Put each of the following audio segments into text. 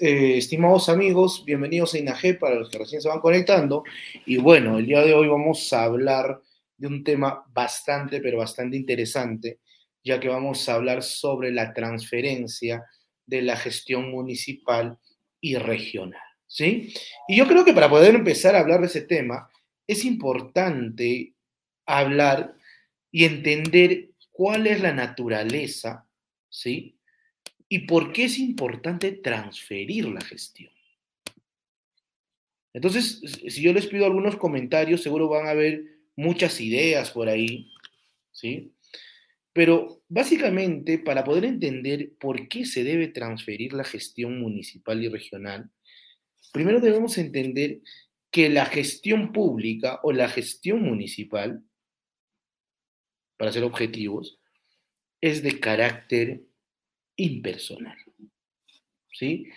eh, estimados amigos, bienvenidos a INAG para los que recién se van conectando. Y bueno, el día de hoy vamos a hablar de un tema bastante, pero bastante interesante, ya que vamos a hablar sobre la transferencia de la gestión municipal y regional. ¿sí? Y yo creo que para poder empezar a hablar de ese tema, es importante hablar y entender cuál es la naturaleza, ¿sí? Y por qué es importante transferir la gestión. Entonces, si yo les pido algunos comentarios, seguro van a haber muchas ideas por ahí, ¿sí? Pero básicamente, para poder entender por qué se debe transferir la gestión municipal y regional, primero debemos entender que la gestión pública o la gestión municipal, para ser objetivos, es de carácter impersonal. ¿Sí?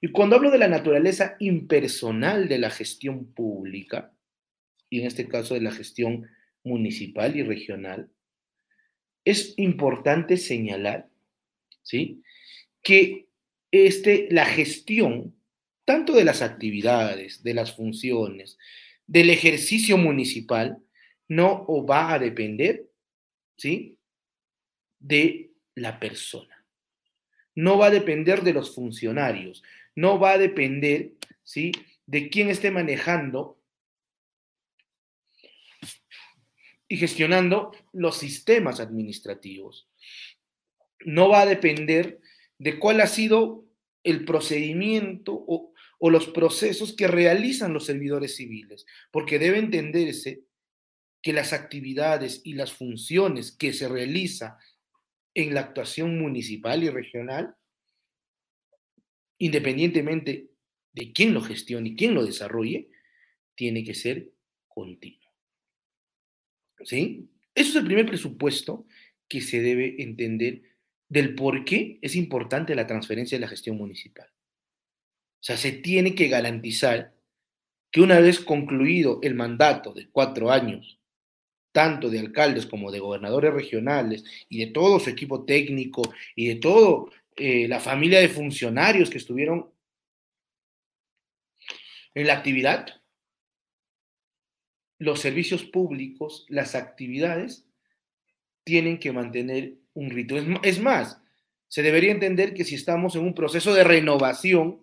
Y cuando hablo de la naturaleza impersonal de la gestión pública, y en este caso de la gestión municipal y regional, es importante señalar, ¿sí? Que este, la gestión, tanto de las actividades, de las funciones, del ejercicio municipal, no va a depender, ¿sí? De la persona no va a depender de los funcionarios, no va a depender, ¿sí? De quién esté manejando y gestionando los sistemas administrativos. No va a depender de cuál ha sido el procedimiento o, o los procesos que realizan los servidores civiles, porque debe entenderse que las actividades y las funciones que se realiza en la actuación municipal y regional, independientemente de quién lo gestione y quién lo desarrolle, tiene que ser continuo. ¿Sí? Eso es el primer presupuesto que se debe entender del por qué es importante la transferencia de la gestión municipal. O sea, se tiene que garantizar que una vez concluido el mandato de cuatro años tanto de alcaldes como de gobernadores regionales y de todo su equipo técnico y de toda eh, la familia de funcionarios que estuvieron en la actividad, los servicios públicos, las actividades, tienen que mantener un ritmo. Es más, se debería entender que si estamos en un proceso de renovación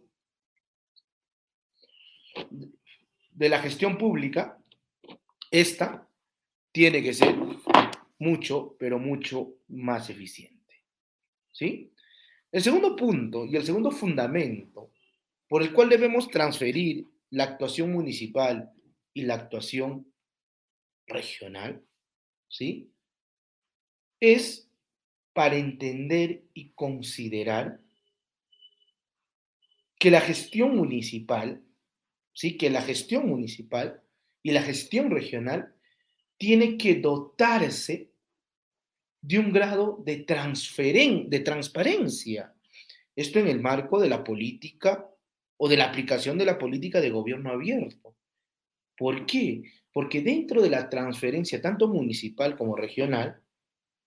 de la gestión pública, esta tiene que ser mucho, pero mucho más eficiente. ¿Sí? El segundo punto y el segundo fundamento por el cual debemos transferir la actuación municipal y la actuación regional, ¿sí? Es para entender y considerar que la gestión municipal, ¿sí? Que la gestión municipal y la gestión regional tiene que dotarse de un grado de, transferen de transparencia. Esto en el marco de la política o de la aplicación de la política de gobierno abierto. ¿Por qué? Porque dentro de la transferencia, tanto municipal como regional,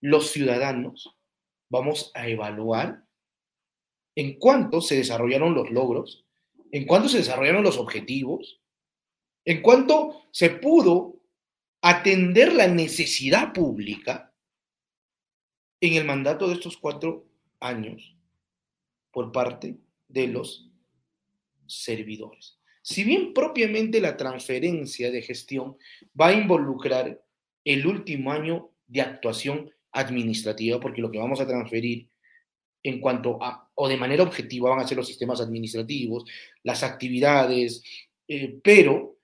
los ciudadanos vamos a evaluar en cuánto se desarrollaron los logros, en cuánto se desarrollaron los objetivos, en cuánto se pudo atender la necesidad pública en el mandato de estos cuatro años por parte de los servidores. Si bien propiamente la transferencia de gestión va a involucrar el último año de actuación administrativa, porque lo que vamos a transferir en cuanto a, o de manera objetiva, van a ser los sistemas administrativos, las actividades, eh, pero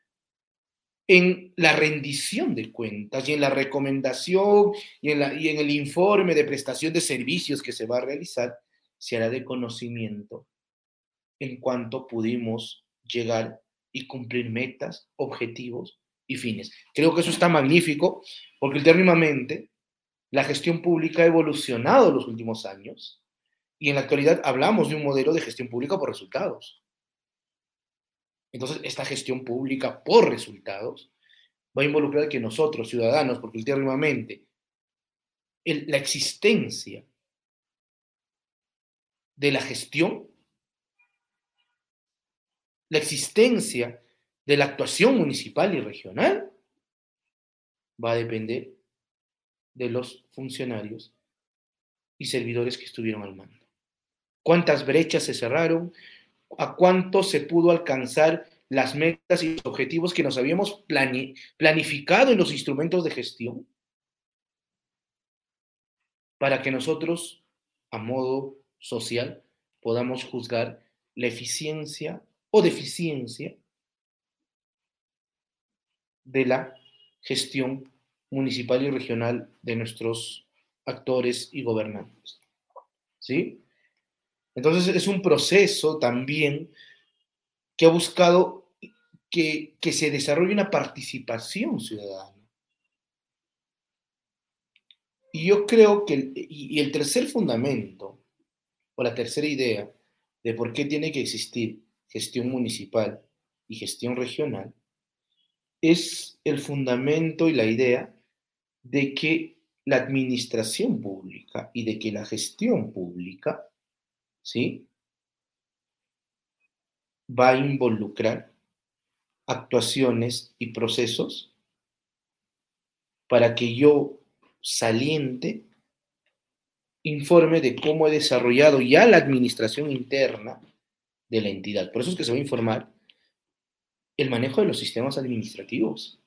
en la rendición de cuentas y en la recomendación y en, la, y en el informe de prestación de servicios que se va a realizar, se hará de conocimiento en cuanto pudimos llegar y cumplir metas, objetivos y fines. Creo que eso está magnífico porque últimamente la gestión pública ha evolucionado en los últimos años y en la actualidad hablamos de un modelo de gestión pública por resultados. Entonces, esta gestión pública por resultados va a involucrar que nosotros, ciudadanos, porque últimamente la existencia de la gestión la existencia de la actuación municipal y regional va a depender de los funcionarios y servidores que estuvieron al mando. ¿Cuántas brechas se cerraron? ¿A cuánto se pudo alcanzar las metas y los objetivos que nos habíamos planificado en los instrumentos de gestión? Para que nosotros, a modo social, podamos juzgar la eficiencia o deficiencia de la gestión municipal y regional de nuestros actores y gobernantes. ¿Sí? Entonces es un proceso también que ha buscado que, que se desarrolle una participación ciudadana. Y yo creo que, y el tercer fundamento, o la tercera idea de por qué tiene que existir gestión municipal y gestión regional, es el fundamento y la idea de que la administración pública y de que la gestión pública, ¿sí? Va a involucrar actuaciones y procesos para que yo saliente informe de cómo he desarrollado ya la administración interna de la entidad. Por eso es que se va a informar el manejo de los sistemas administrativos.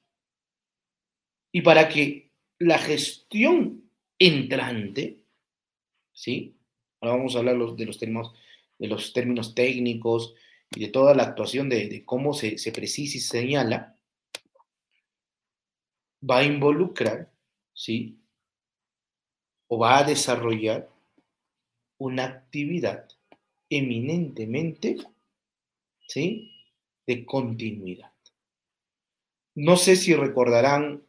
Y para que la gestión entrante, ¿sí? Ahora vamos a hablar de los términos, de los términos técnicos y de toda la actuación de, cómo se, se precisa y señala, va a involucrar, ¿sí? O va a desarrollar una actividad eminentemente, ¿sí? de continuidad. No sé si recordarán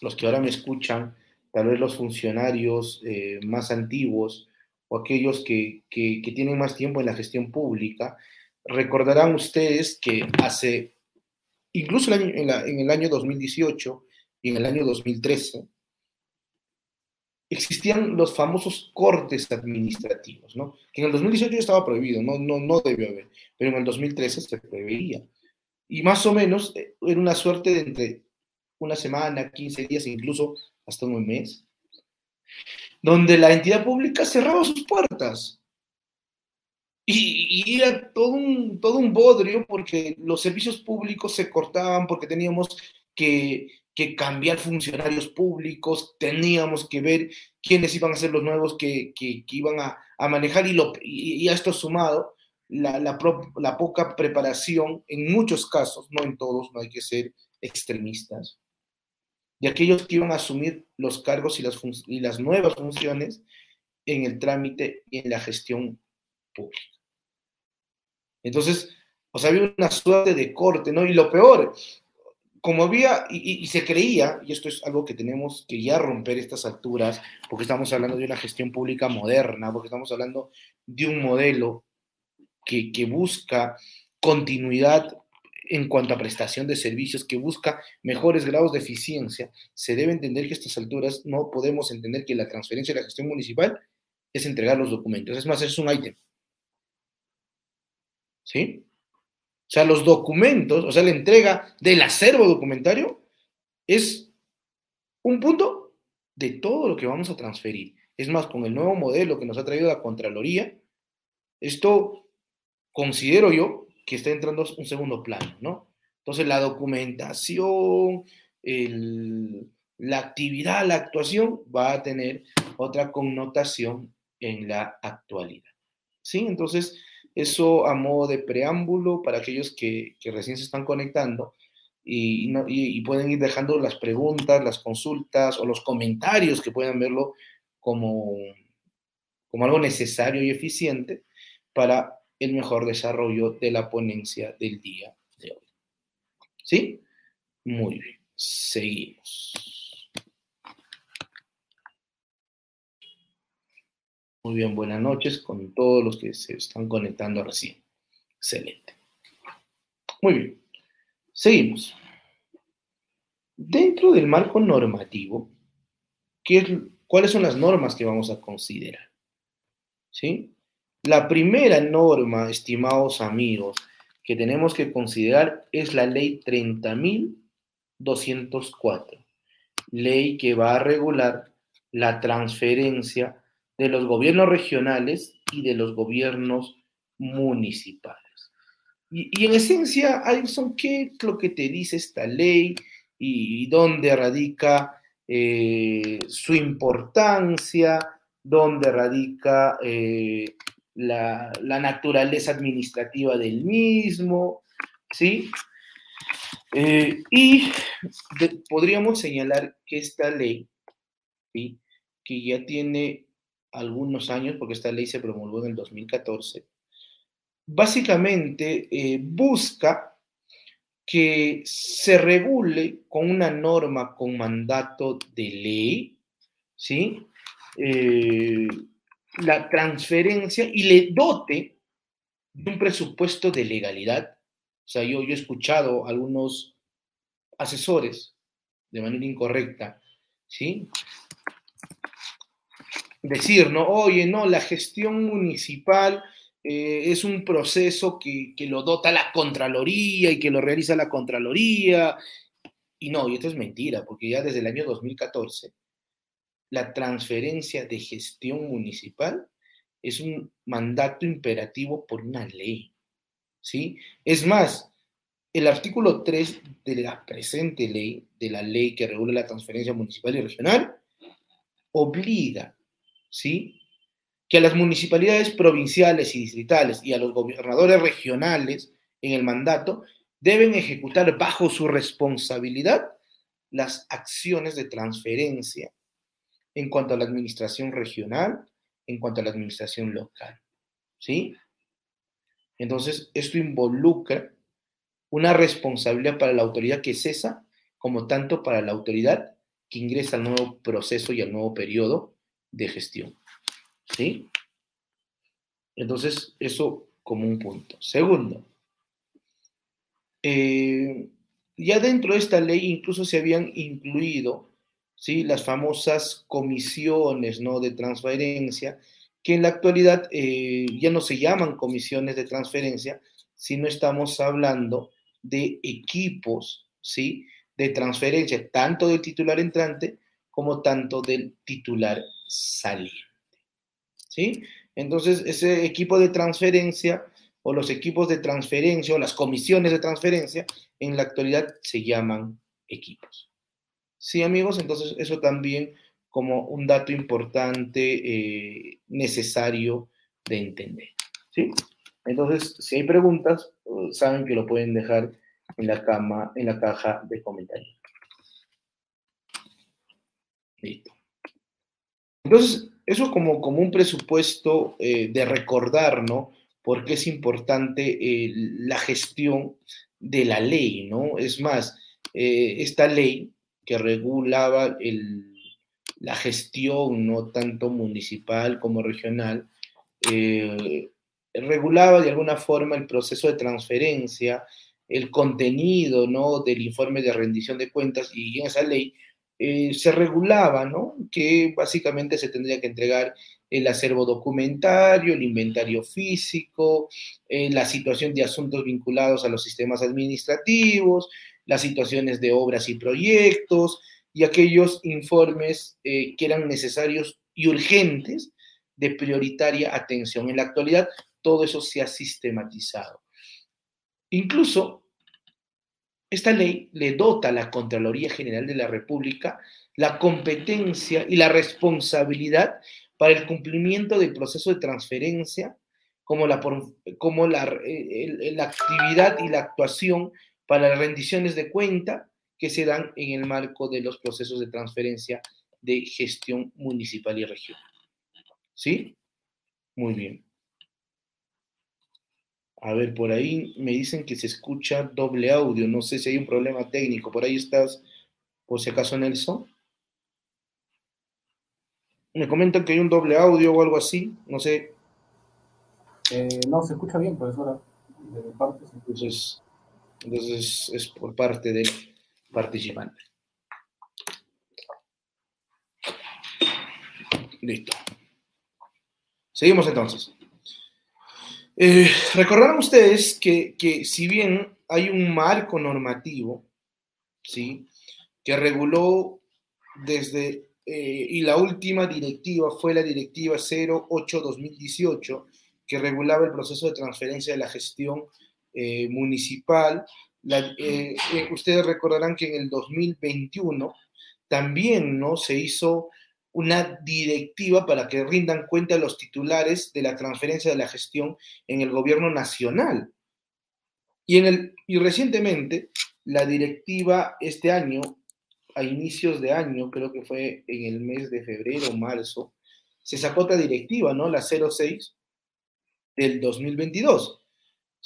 los que ahora me escuchan, tal vez los funcionarios eh, más antiguos o aquellos que, tienen más tiempo en la gestión pública, recordarán ustedes que hace, incluso en, en el año 2018 y en el año 2013, existían los famosos cortes administrativos, ¿no? Que en el 2018 estaba prohibido, no, no, no debió haber, pero en el 2013 se preveía. Y más o menos eh, era una suerte de entre una semana, 15 días, incluso hasta un mes, donde la entidad pública cerraba sus puertas. Y, era todo un, todo un bodrio porque los servicios públicos se cortaban, porque teníamos que que cambiar funcionarios públicos, teníamos que ver quiénes iban a ser los nuevos que, iban a, manejar y, lo, a esto sumado la, la, poca preparación en muchos casos, no en todos, no hay que ser extremistas, de aquellos que iban a asumir los cargos y las, y las nuevas funciones en el trámite y en la gestión pública. Entonces, o sea, había una suerte de corte, ¿no? Y lo peor como había, y, se creía, y esto es algo que tenemos que ya romper estas alturas, porque estamos hablando de una gestión pública moderna, porque estamos hablando de un modelo que, que busca continuidad en cuanto a prestación de servicios, que busca mejores grados de eficiencia, se debe entender que a estas alturas no podemos entender que la transferencia de la gestión municipal es entregar los documentos. Es más, es un ítem. ¿Sí? O sea, los documentos, o sea, la entrega del acervo documentario es un punto de todo lo que vamos a transferir. Es más, con el nuevo modelo que nos ha traído la Contraloría, esto considero yo que está entrando un segundo plano, ¿no? Entonces, la documentación, la actividad, la actuación va a tener otra connotación en la actualidad. ¿Sí? Entonces, eso a modo de preámbulo para aquellos que, recién se están conectando y, pueden ir dejando las preguntas, las consultas o los comentarios que puedan verlo como, como algo necesario y eficiente para el mejor desarrollo de la ponencia del día de hoy. ¿Sí? Muy bien, seguimos. Muy bien, buenas noches con todos los que se están conectando recién. Excelente. Muy bien. Seguimos. Dentro del marco normativo, ¿cuáles son las normas que vamos a considerar? ¿Sí? La primera norma, estimados amigos, que tenemos que considerar es la ley 30.204, ley que va a regular la transferencia de los gobiernos regionales y de los gobiernos municipales. Y, en esencia, Alison, ¿qué es lo que te dice esta ley y, dónde radica eh, su importancia, dónde radica eh, la, naturaleza administrativa del mismo? ¿Sí? Eh, y podríamos señalar que esta ley, ¿sí? que ya tiene algunos años, porque esta ley se promulgó en el 2014, básicamente eh, busca que se regule con una norma con mandato de ley, ¿sí? Eh, la transferencia y le dote de un presupuesto de legalidad. O sea, yo, he escuchado a algunos asesores de manera incorrecta, ¿sí? Decir, ¿no? Oye, no, la gestión municipal eh, es un proceso que, lo dota la Contraloría y que lo realiza la Contraloría. Y no, y esto es mentira, porque ya desde el año 2014 la transferencia de gestión municipal es un mandato imperativo por una ley. ¿sí? Es más, el artículo 3 de la presente ley, de la ley que regula la transferencia municipal y regional, obliga ¿sí? que a las municipalidades provinciales y distritales y a los gobernadores regionales en el mandato deben ejecutar bajo su responsabilidad las acciones de transferencia en cuanto a la administración regional, en cuanto a la administración local. ¿Sí? Entonces, esto involucra una responsabilidad para la autoridad que cesa, como tanto para la autoridad que ingresa al nuevo proceso y al nuevo periodo de gestión. ¿Sí? Entonces, eso como un punto. Segundo, eh, ya dentro de esta ley incluso se habían incluido ¿sí? las famosas comisiones ¿no? de transferencia, que en la actualidad eh, ya no se llaman comisiones de transferencia, sino estamos hablando de equipos ¿sí? de transferencia, tanto del titular entrante como tanto del titular saliente. ¿sí? Entonces, ese equipo de transferencia o los equipos de transferencia o las comisiones de transferencia en la actualidad se llaman equipos. Sí, amigos, entonces eso también como un dato importante, eh, necesario de entender. ¿sí? Entonces, si hay preguntas, saben que lo pueden dejar en la, cama, en la caja de comentarios. Listo. Entonces, eso como, como un presupuesto eh, de recordar, ¿no? Porque es importante eh, la gestión de la ley, ¿no? Es más, esta ley que regulaba la gestión, no tanto municipal como regional, regulaba de alguna forma el proceso de transferencia, el contenido, ¿no? Del informe de rendición de cuentas y en esa ley eh, se regulaba, ¿no? Que básicamente se tendría que entregar el acervo documentario, el inventario físico, eh, la situación de asuntos vinculados a los sistemas administrativos, las situaciones de obras y proyectos y aquellos informes eh, que eran necesarios y urgentes de prioritaria atención. En la actualidad, todo eso se ha sistematizado. Incluso esta ley le dota a la Contraloría General de la República la competencia y la responsabilidad para el cumplimiento del proceso de transferencia, como la, como la, la actividad y la actuación para las rendiciones de cuenta que se dan en el marco de los procesos de transferencia de gestión municipal y regional. ¿Sí? Muy bien. A ver, por ahí me dicen que se escucha doble audio. No sé si hay un problema técnico. Por ahí estás, por si acaso, Nelson. Me comentan que hay un doble audio o algo así. No sé. Eh, no, se escucha bien, profesora. De mi parte. Entonces, entonces es por parte del participante. Listo. Seguimos entonces. Eh, recordarán ustedes que, que, si bien hay un marco normativo, ¿sí? Que reguló desde, eh, y la última directiva fue la directiva 08-2018, que regulaba el proceso de transferencia de la gestión eh, municipal. Eh, eh, ustedes recordarán que en el 2021 también ¿no? se hizo una directiva para que rindan cuenta los titulares de la transferencia de la gestión en el gobierno nacional. Y, en el, y recientemente, la directiva este año, a inicios de año, creo que fue en el mes de febrero o marzo, se sacó otra directiva, ¿no? La 06 del 2022,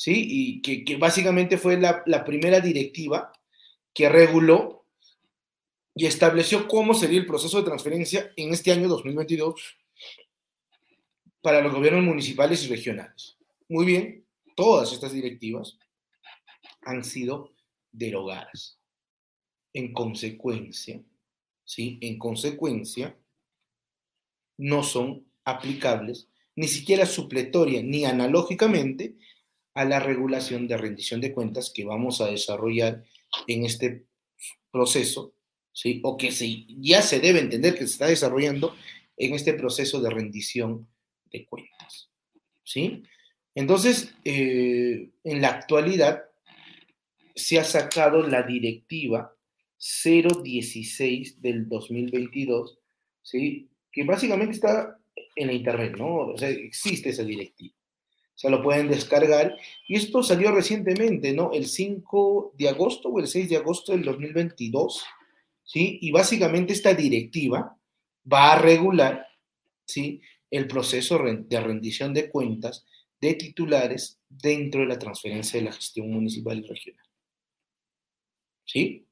¿sí? Y que, básicamente fue la, la primera directiva que reguló y estableció cómo sería el proceso de transferencia en este año 2022 para los gobiernos municipales y regionales. Muy bien, todas estas directivas han sido derogadas. En consecuencia, ¿sí? En consecuencia, no son aplicables ni siquiera supletoria ni analógicamente a la regulación de rendición de cuentas que vamos a desarrollar en este proceso ¿sí? o que se, ya se debe entender que se está desarrollando en este proceso de rendición de cuentas. ¿sí? Entonces, eh, en la actualidad se ha sacado la directiva 016 del 2022, ¿sí? que básicamente está en la internet, ¿no? O sea, existe esa directiva. O sea, lo pueden descargar. Y esto salió recientemente, ¿no? El 5 de agosto o el 6 de agosto del 2022, ¿sí? Y básicamente esta directiva va a regular, ¿sí? El proceso de rendición de cuentas de titulares dentro de la transferencia de la gestión municipal y regional. ¿Sí?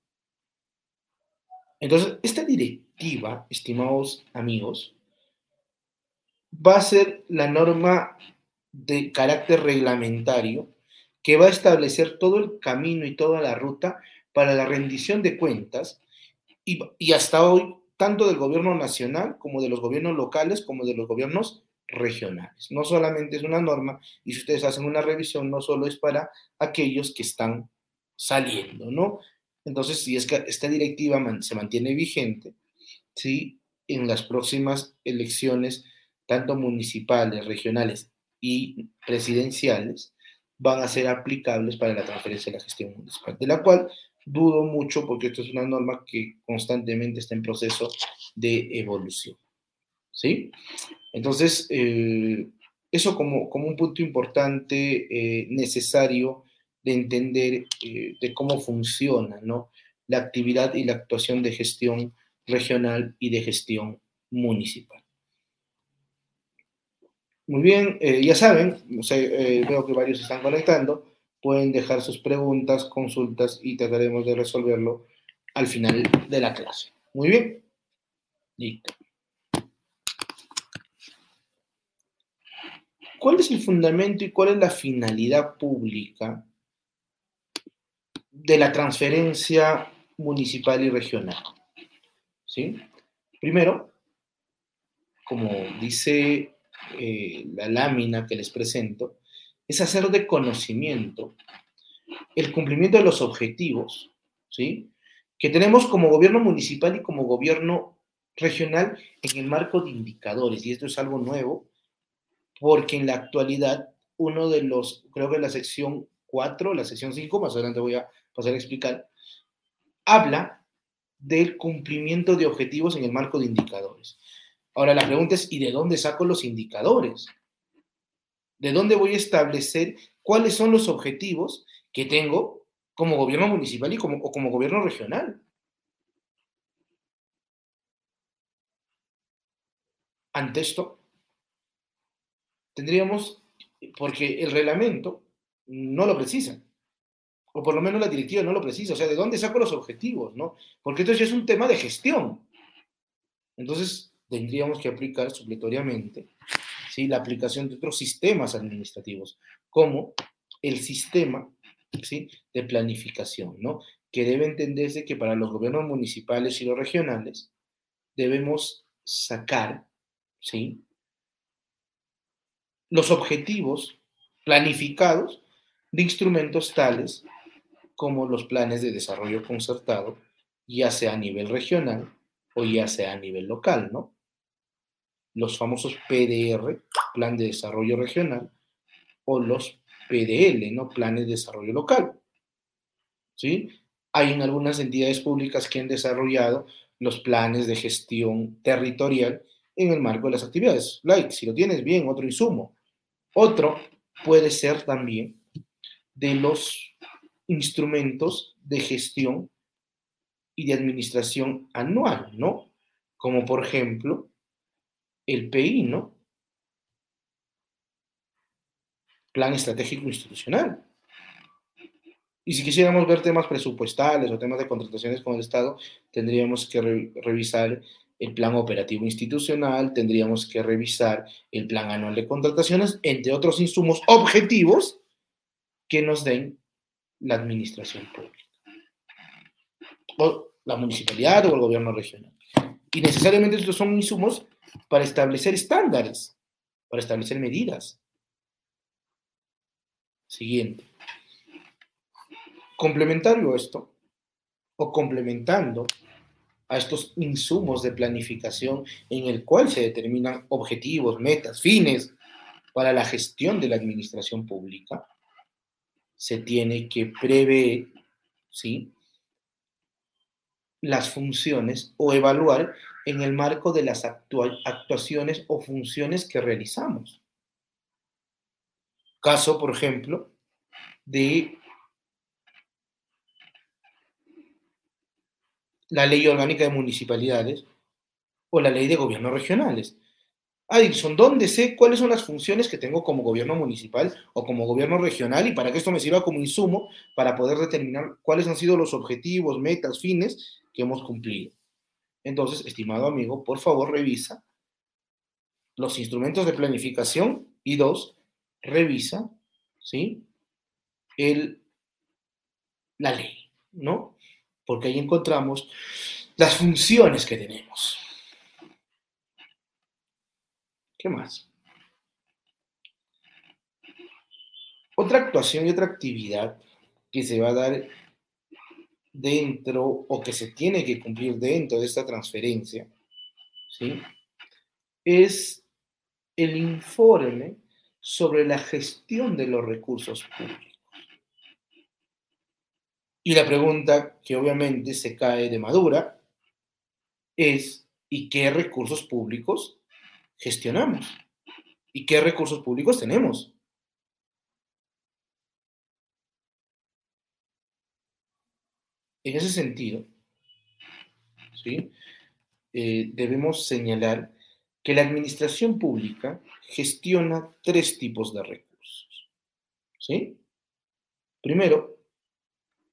Entonces, esta directiva, estimados amigos, va a ser la norma de carácter reglamentario que va a establecer todo el camino y toda la ruta para la rendición de cuentas y, hasta hoy, tanto del gobierno nacional como de los gobiernos locales, como de los gobiernos regionales. No solamente es una norma, y si ustedes hacen una revisión, no solo es para aquellos que están saliendo, ¿no? Entonces, si es que esta directiva se mantiene vigente, ¿sí? En las próximas elecciones, tanto municipales, regionales y presidenciales, van a ser aplicables para la transferencia de la gestión municipal, de la cual dudo mucho porque esto es una norma que constantemente está en proceso de evolución. ¿Sí? Entonces, eh, eso como, como, un punto importante, eh, necesario de entender eh, de cómo funciona ¿no? la actividad y la actuación de gestión regional y de gestión municipal. Muy bien, ya saben, veo que varios están conectando pueden dejar sus preguntas, consultas y trataremos de resolverlo al final de la clase. Muy bien. Listo. ¿Cuál es el fundamento y cuál es la finalidad pública de la transferencia municipal y regional? ¿Sí? Primero, como dice eh, la lámina que les presento, es hacer de conocimiento el cumplimiento de los objetivos, ¿sí? Que tenemos como gobierno municipal y como gobierno regional en el marco de indicadores. Y esto es algo nuevo, porque en la actualidad uno de los, creo que la sección 4, la sección 5, más adelante voy a pasar a explicar, habla del cumplimiento de objetivos en el marco de indicadores. Ahora la pregunta es, ¿y de dónde saco los indicadores? ¿De dónde voy a establecer cuáles son los objetivos que tengo como gobierno municipal y como, gobierno regional? Ante esto, tendríamos, porque el reglamento no lo precisa, o por lo menos la directiva no lo precisa, o sea, ¿de dónde saco los objetivos? ¿no? Porque esto ya es un tema de gestión. Entonces, tendríamos que aplicar supletoriamente la aplicación de otros sistemas administrativos, como el sistema ¿sí? de planificación, ¿no? que debe entenderse que para los gobiernos municipales y los regionales debemos sacar ¿sí? los objetivos planificados de instrumentos tales como los planes de desarrollo concertado, ya sea a nivel regional o ya sea a nivel local, ¿no? Los famosos PDR, Plan de Desarrollo Regional, o los PDL, ¿no? Planes de Desarrollo Local. ¿Sí? Hay en algunas entidades públicas que han desarrollado los planes de gestión territorial en el marco de las actividades. Like, si lo tienes bien, otro insumo. Otro puede ser también de los instrumentos de gestión y de administración anual, ¿no? Como por ejemplo el PI, ¿no? Plan Estratégico Institucional. Y si quisiéramos ver temas presupuestales o temas de contrataciones con el Estado, tendríamos que revisar el plan operativo institucional, tendríamos que revisar el plan anual de contrataciones, entre otros insumos objetivos que nos den la administración pública, o la municipalidad o el gobierno regional. Y necesariamente estos son insumos para establecer estándares, para establecer medidas. Siguiente. Complementario esto, o complementando a estos insumos de planificación en el cual se determinan objetivos, metas, fines para la gestión de la administración pública, se tiene que prever, ¿sí? Las funciones o evaluar en el marco de las actuaciones o funciones que realizamos. Caso, por ejemplo, de la ley orgánica de municipalidades o la ley de gobiernos regionales. Adilson, ¿dónde sé cuáles son las funciones que tengo como gobierno municipal o como gobierno regional y para que esto me sirva como insumo para poder determinar cuáles han sido los objetivos, metas, fines que hemos cumplido? Entonces, estimado amigo, por favor revisa los instrumentos de planificación y dos, revisa, ¿sí? El, la ley, ¿no? porque ahí encontramos las funciones que tenemos. ¿Qué más? Otra actuación y otra actividad que se va a dar dentro o que se tiene que cumplir dentro de esta transferencia, ¿sí? Es el informe sobre la gestión de los recursos públicos. Y la pregunta que obviamente se cae de madura es, ¿y qué recursos públicos gestionamos? ¿Y qué recursos públicos tenemos? En ese sentido, ¿sí? Eh, debemos señalar que la administración pública gestiona tres tipos de recursos. ¿sí? Primero,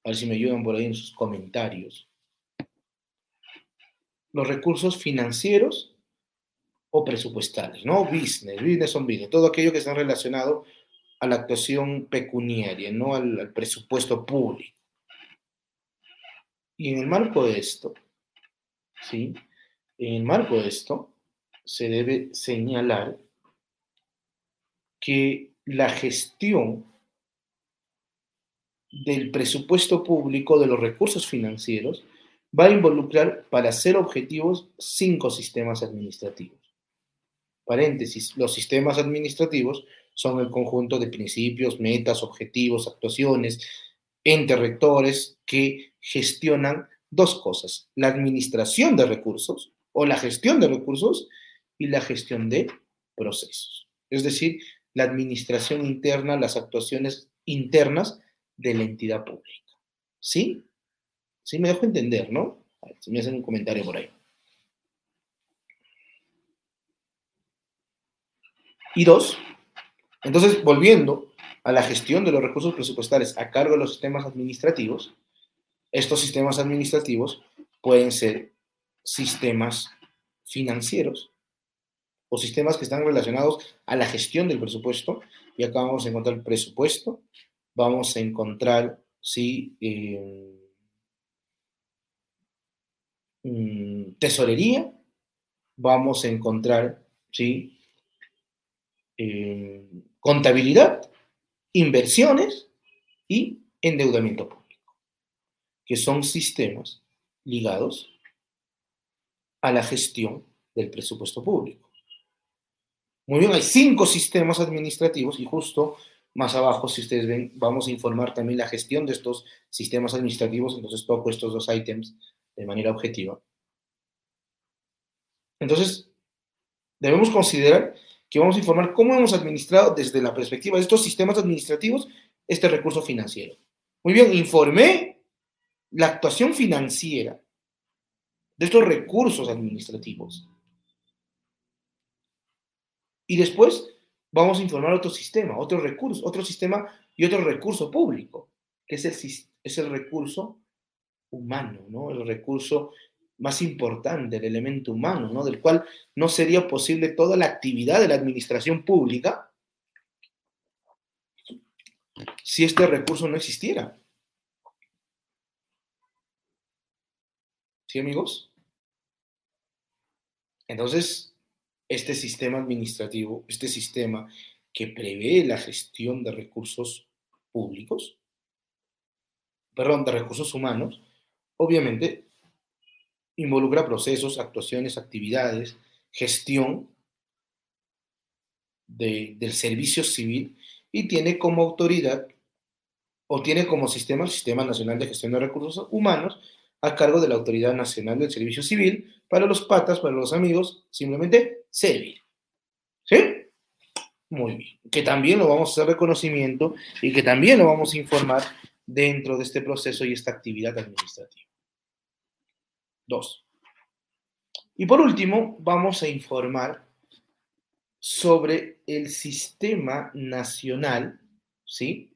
a ver si me ayudan por ahí en sus comentarios. Los recursos financieros o presupuestales, ¿no? Business, business on business, todo aquello que está relacionado a la actuación pecuniaria, no al presupuesto público. Y en el marco de esto, ¿sí? En el marco de esto, se debe señalar que la gestión del presupuesto público de los recursos financieros va a involucrar para ser objetivos cinco sistemas administrativos. Paréntesis, los sistemas administrativos son el conjunto de principios, metas, objetivos, actuaciones, entes rectores que gestionan dos cosas, la administración de recursos o la gestión de recursos y la gestión de procesos. Es decir, la administración interna, las actuaciones internas de la entidad pública. ¿Sí? Sí, me dejo entender, ¿no? si me hacen un comentario por ahí. Y dos, entonces, volviendo a la gestión de los recursos presupuestales a cargo de los sistemas administrativos, estos sistemas administrativos pueden ser sistemas financieros o sistemas que están relacionados a la gestión del presupuesto. Y acá vamos a encontrar el presupuesto, vamos a encontrar, sí, eh, mm, tesorería, vamos a encontrar, sí, eh, contabilidad inversiones y endeudamiento público, que son sistemas ligados a la gestión del presupuesto público. Muy bien, hay cinco sistemas administrativos y justo más abajo, si ustedes ven, vamos a informar también la gestión de estos sistemas administrativos, entonces toco estos dos ítems de manera objetiva. Entonces, debemos considerar que vamos a informar cómo hemos administrado desde la perspectiva de estos sistemas administrativos este recurso financiero. Muy bien, informé la actuación financiera de estos recursos administrativos. Y después vamos a informar otro sistema, otro recurso, otro sistema y otro recurso público, que es el, es el recurso humano, ¿no? El recurso más importante, el elemento humano, ¿no? Del cual no sería posible toda la actividad de la administración pública si este recurso no existiera. ¿Sí, amigos? Entonces, este sistema administrativo, este sistema que prevé la gestión de recursos públicos, perdón, de recursos humanos, obviamente involucra procesos, actuaciones, actividades, gestión del servicio civil y tiene como autoridad o tiene como sistema el Sistema Nacional de Gestión de Recursos Humanos a cargo de la Autoridad Nacional del Servicio Civil, para los patas, para los amigos, simplemente servir. ¿Sí? Muy bien. Que también lo vamos a hacer reconocimiento y que también lo vamos a informar dentro de este proceso y esta actividad administrativa. Dos. Y por último, vamos a informar sobre el sistema nacional, ¿sí?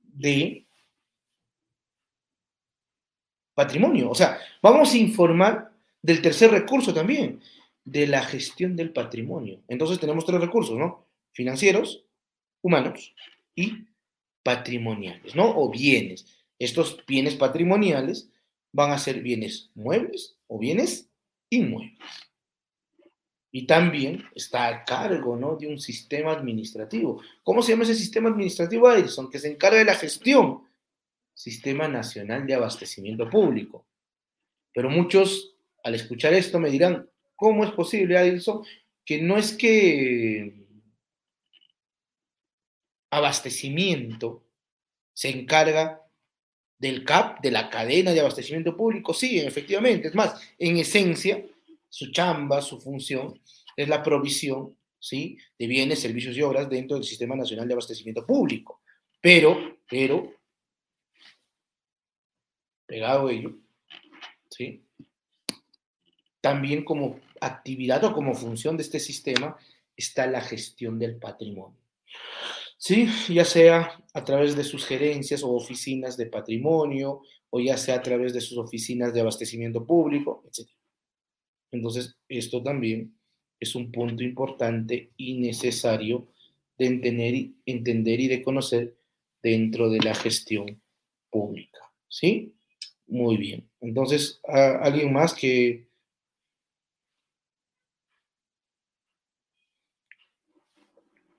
De patrimonio. O sea, vamos a informar del tercer recurso también, de la gestión del patrimonio. Entonces tenemos tres recursos, ¿no? Financieros, humanos y patrimoniales, ¿no? O bienes. Estos bienes patrimoniales van a ser bienes muebles o bienes inmuebles. Y también está a cargo, ¿no? De un sistema administrativo. ¿Cómo se llama ese sistema administrativo, Edison? Que se encarga de la gestión. Sistema Nacional de Abastecimiento Público. Pero muchos, al escuchar esto, me dirán, ¿Cómo es posible, Adilson, que no es que abastecimiento se encarga del CAP, de la cadena de abastecimiento público? Sí, efectivamente. Es más, en esencia, su chamba, su función, es la provisión ¿sí? de bienes, servicios y obras dentro del Sistema Nacional de Abastecimiento Público. Pero, pero, pegado ello, ¿sí? también como actividad o como función de este sistema está la gestión del patrimonio. Sí, ya sea a través de sus gerencias o oficinas de patrimonio, o ya sea a través de sus oficinas de abastecimiento público, etc. Entonces, esto también es un punto importante y necesario de entender, entender y de conocer dentro de la gestión pública. ¿Sí? Muy bien. Entonces, ¿alguien más que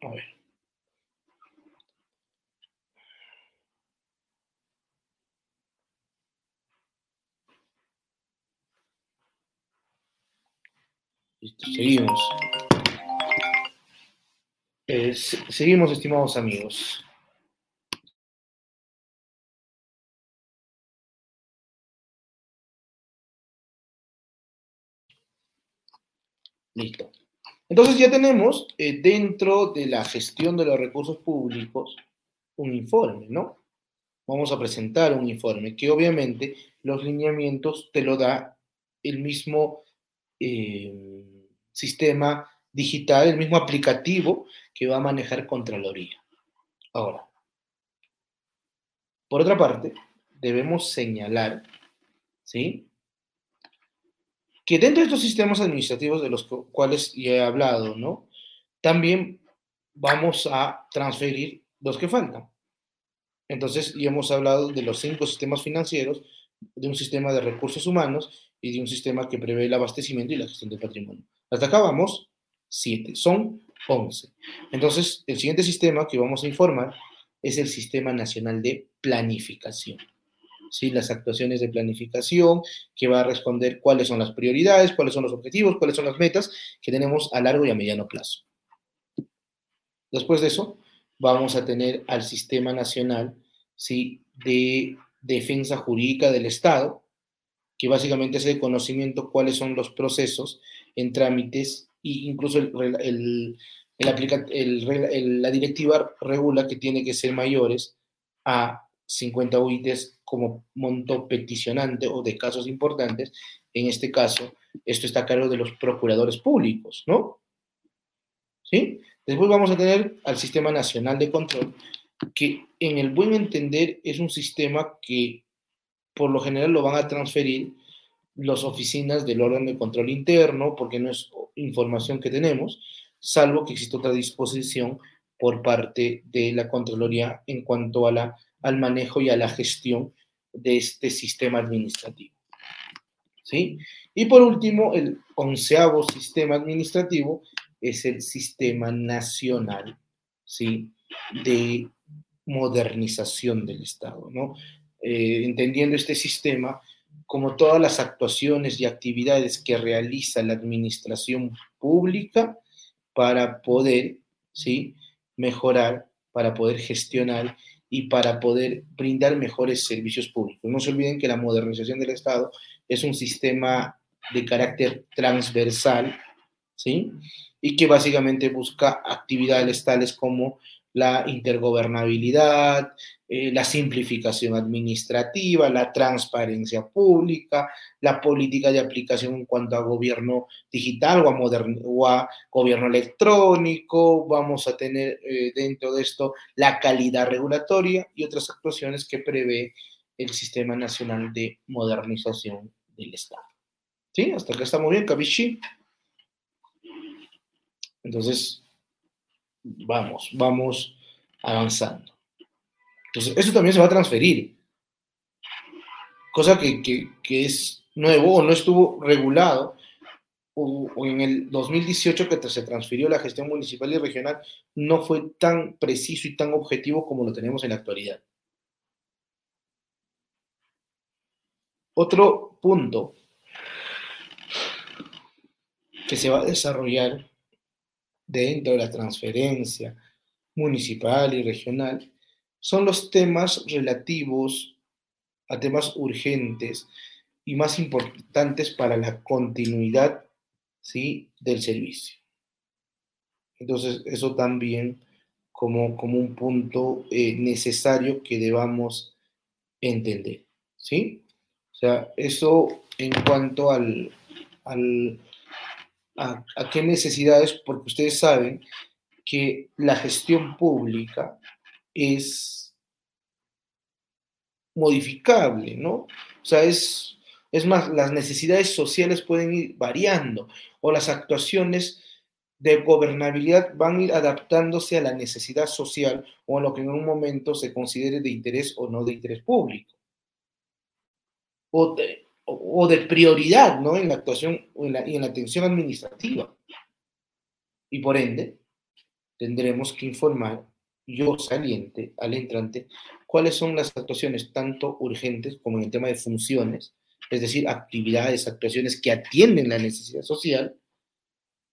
A ver. Listo, seguimos. Eh, seguimos, estimados amigos. Listo. Entonces ya tenemos eh, dentro de la gestión de los recursos públicos un informe, ¿no? Vamos a presentar un informe que obviamente los lineamientos te lo da el mismo eh, sistema digital, el mismo aplicativo que va a manejar Contraloría. Ahora, por otra parte, debemos señalar, ¿sí? que dentro de estos sistemas administrativos de los cuales ya he hablado, ¿no? También vamos a transferir los que faltan. Entonces, ya hemos hablado de los cinco sistemas financieros, de un sistema de recursos humanos y de un sistema que prevé el abastecimiento y la gestión del patrimonio. Hasta acá vamos siete. Son 11. Entonces, el siguiente sistema que vamos a informar es el Sistema Nacional de Planificación. ¿Sí? Las actuaciones de planificación, que va a responder cuáles son las prioridades, cuáles son los objetivos, cuáles son las metas que tenemos a largo y a mediano plazo. Después de eso, vamos a tener al Sistema Nacional ¿sí? de Defensa Jurídica del Estado, que básicamente es el conocimiento cuáles son los procesos en trámites e incluso el, la directiva regula que tiene que ser mayores a 50 UITs como monto peticionante o de casos importantes. En este caso, esto está a cargo de los procuradores públicos, ¿no? ¿Sí? Después vamos a tener al Sistema Nacional de Control, que en el buen entender es un sistema que por lo general lo van a transferir las oficinas del órgano de control interno, porque no es información que tenemos, salvo que existe otra disposición por parte de la Contraloría en cuanto a la, al manejo y a la gestión de este sistema administrativo. ¿Sí? Y por último, el onceavo sistema administrativo es el Sistema Nacional ¿sí? de Modernización del Estado. ¿no? Eh, entendiendo este sistema como todas las actuaciones y actividades que realiza la administración pública para poder ¿sí? mejorar, para poder gestionar y para poder brindar mejores servicios públicos. No se olviden que la modernización del Estado es un sistema de carácter transversal, ¿sí? Y que básicamente busca actividades tales como la intergobernabilidad, eh, la simplificación administrativa, la transparencia pública, la política de aplicación en cuanto a gobierno digital o a, o a gobierno electrónico. Vamos a tener eh, dentro de esto la calidad regulatoria y otras actuaciones que prevé el Sistema Nacional de Modernización del Estado. ¿Sí? Hasta acá estamos bien, Kavishi. Entonces, vamos, vamos avanzando. Entonces, eso también se va a transferir. Cosa que, es nuevo o no estuvo regulado. O, en el 2018 que se transfirió la gestión municipal y regional, no fue tan preciso y tan objetivo como lo tenemos en la actualidad. Otro punto que se va a desarrollar dentro de la transferencia municipal y regional son los temas relativos a temas urgentes y más importantes para la continuidad ¿sí? del servicio. Entonces, eso también como, como un punto eh, necesario que debamos entender. ¿sí? O sea, eso en cuanto al, al a, qué necesidades, porque ustedes saben que la gestión pública es modificable, ¿no? O sea, es, es más, las necesidades sociales pueden ir variando o las actuaciones de gobernabilidad van a ir adaptándose a la necesidad social o a lo que en un momento se considere de interés o no de interés público. O o de prioridad, ¿no? En la actuación y en la, en la atención administrativa. Y por ende, tendremos que informar yo saliente al entrante cuáles son las actuaciones tanto urgentes como en el tema de funciones, es decir, actividades, actuaciones que atienden la necesidad social,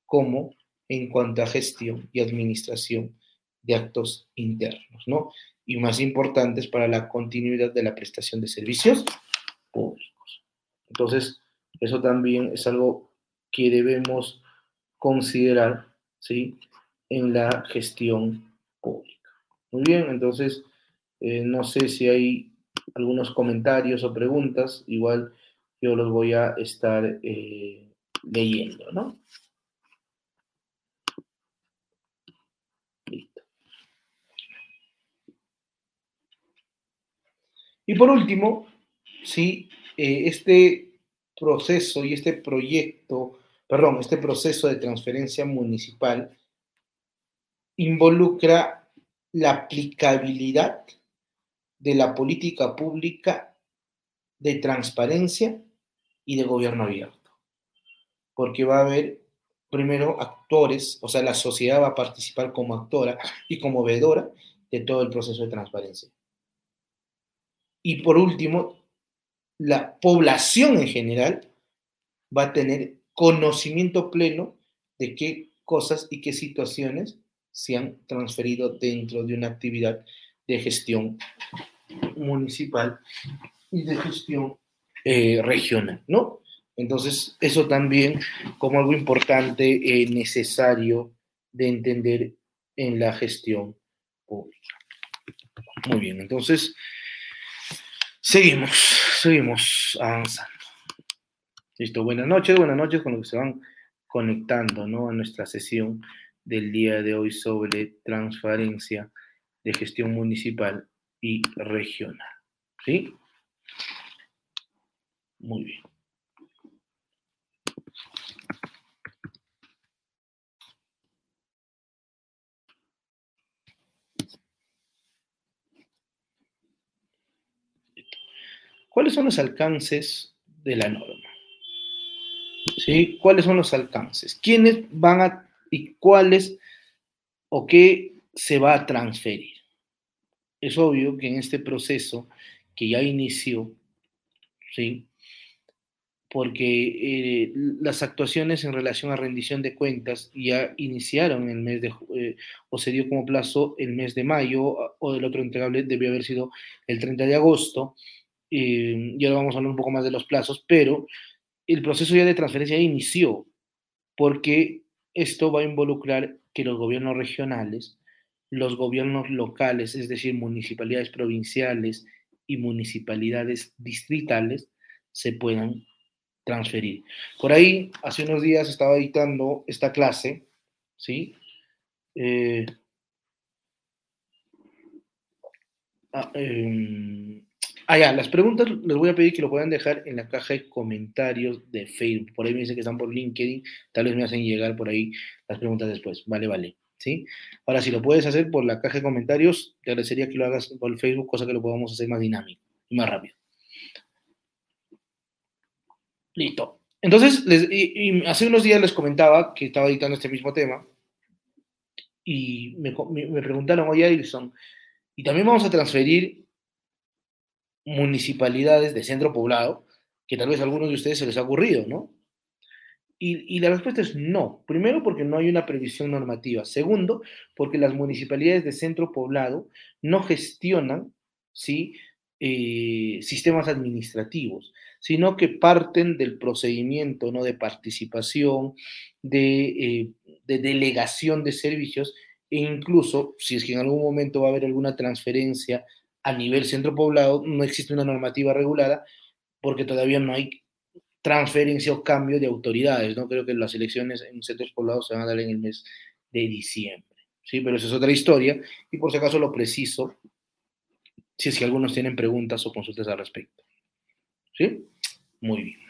como en cuanto a gestión y administración de actos internos, ¿no? Y más importantes para la continuidad de la prestación de servicios. Entonces, eso también es algo que debemos considerar, ¿sí? En la gestión pública. Muy bien, entonces eh, no sé si hay algunos comentarios o preguntas, igual yo los voy a estar eh, leyendo, ¿no? Listo. Y por último, sí, eh, este proceso y este proyecto, perdón, este proceso de transferencia municipal involucra la aplicabilidad de la política pública de transparencia y de gobierno abierto. Porque va a haber primero actores, o sea, la sociedad va a participar como actora y como veedora de todo el proceso de transparencia. Y por último, la población en general va a tener conocimiento pleno de qué cosas y qué situaciones se han transferido dentro de una actividad de gestión municipal y de gestión eh, regional, ¿no? Entonces, eso también como algo importante, eh, necesario de entender en la gestión pública. Muy bien, entonces, seguimos, seguimos avanzando. Listo, buenas noches, buenas noches con los que se van conectando ¿no? a nuestra sesión del día de hoy sobre transparencia de gestión municipal y regional. ¿Sí? Muy bien. ¿Cuáles son los alcances de la norma? ¿Sí? ¿Cuáles son los alcances? ¿Quiénes van a y cuáles o qué se va a transferir? Es obvio que en este proceso que ya inició, ¿sí? porque eh, las actuaciones en relación a rendición de cuentas ya iniciaron el mes de, eh, o se dio como plazo el mes de mayo, o el otro entregable debió haber sido el 30 de agosto, eh, y ahora vamos a hablar un poco más de los plazos, pero el proceso ya de transferencia inició, porque esto va a involucrar que los gobiernos regionales, los gobiernos locales, es decir, municipalidades provinciales y municipalidades distritales, se puedan transferir. Por ahí, hace unos días estaba editando esta clase, ¿sí? Eh, ah, em, Ah, ya, las preguntas les voy a pedir que lo puedan dejar en la caja de comentarios de Facebook. Por ahí me dicen que están por LinkedIn, tal vez me hacen llegar por ahí las preguntas después. Vale, vale. ¿Sí? Ahora, si lo puedes hacer por la caja de comentarios, te agradecería que lo hagas por Facebook, cosa que lo podamos hacer más dinámico y más rápido. Listo. Entonces, hace unos días les comentaba que estaba editando este mismo tema y me, preguntaron, oye, Edison, ¿y también vamos a transferir municipalidades de centro poblado, que tal vez a algunos de ustedes se les ha ocurrido, ¿no? Y, la respuesta es no. Primero, porque no hay una previsión normativa. Segundo, porque las municipalidades de centro poblado no gestionan ¿sí? Eh, sistemas administrativos, sino que parten del procedimiento ¿no? de participación, de, eh, de delegación de servicios e incluso, si es que en algún momento va a haber alguna transferencia a nivel centro poblado no existe una normativa regulada porque todavía no hay transferencia o cambio de autoridades, ¿no? Creo que las elecciones en centros poblados se van a dar en el mes de diciembre, ¿sí? Pero esa es otra historia y por si acaso lo preciso, si es que algunos tienen preguntas o consultas al respecto. ¿Sí? Muy bien.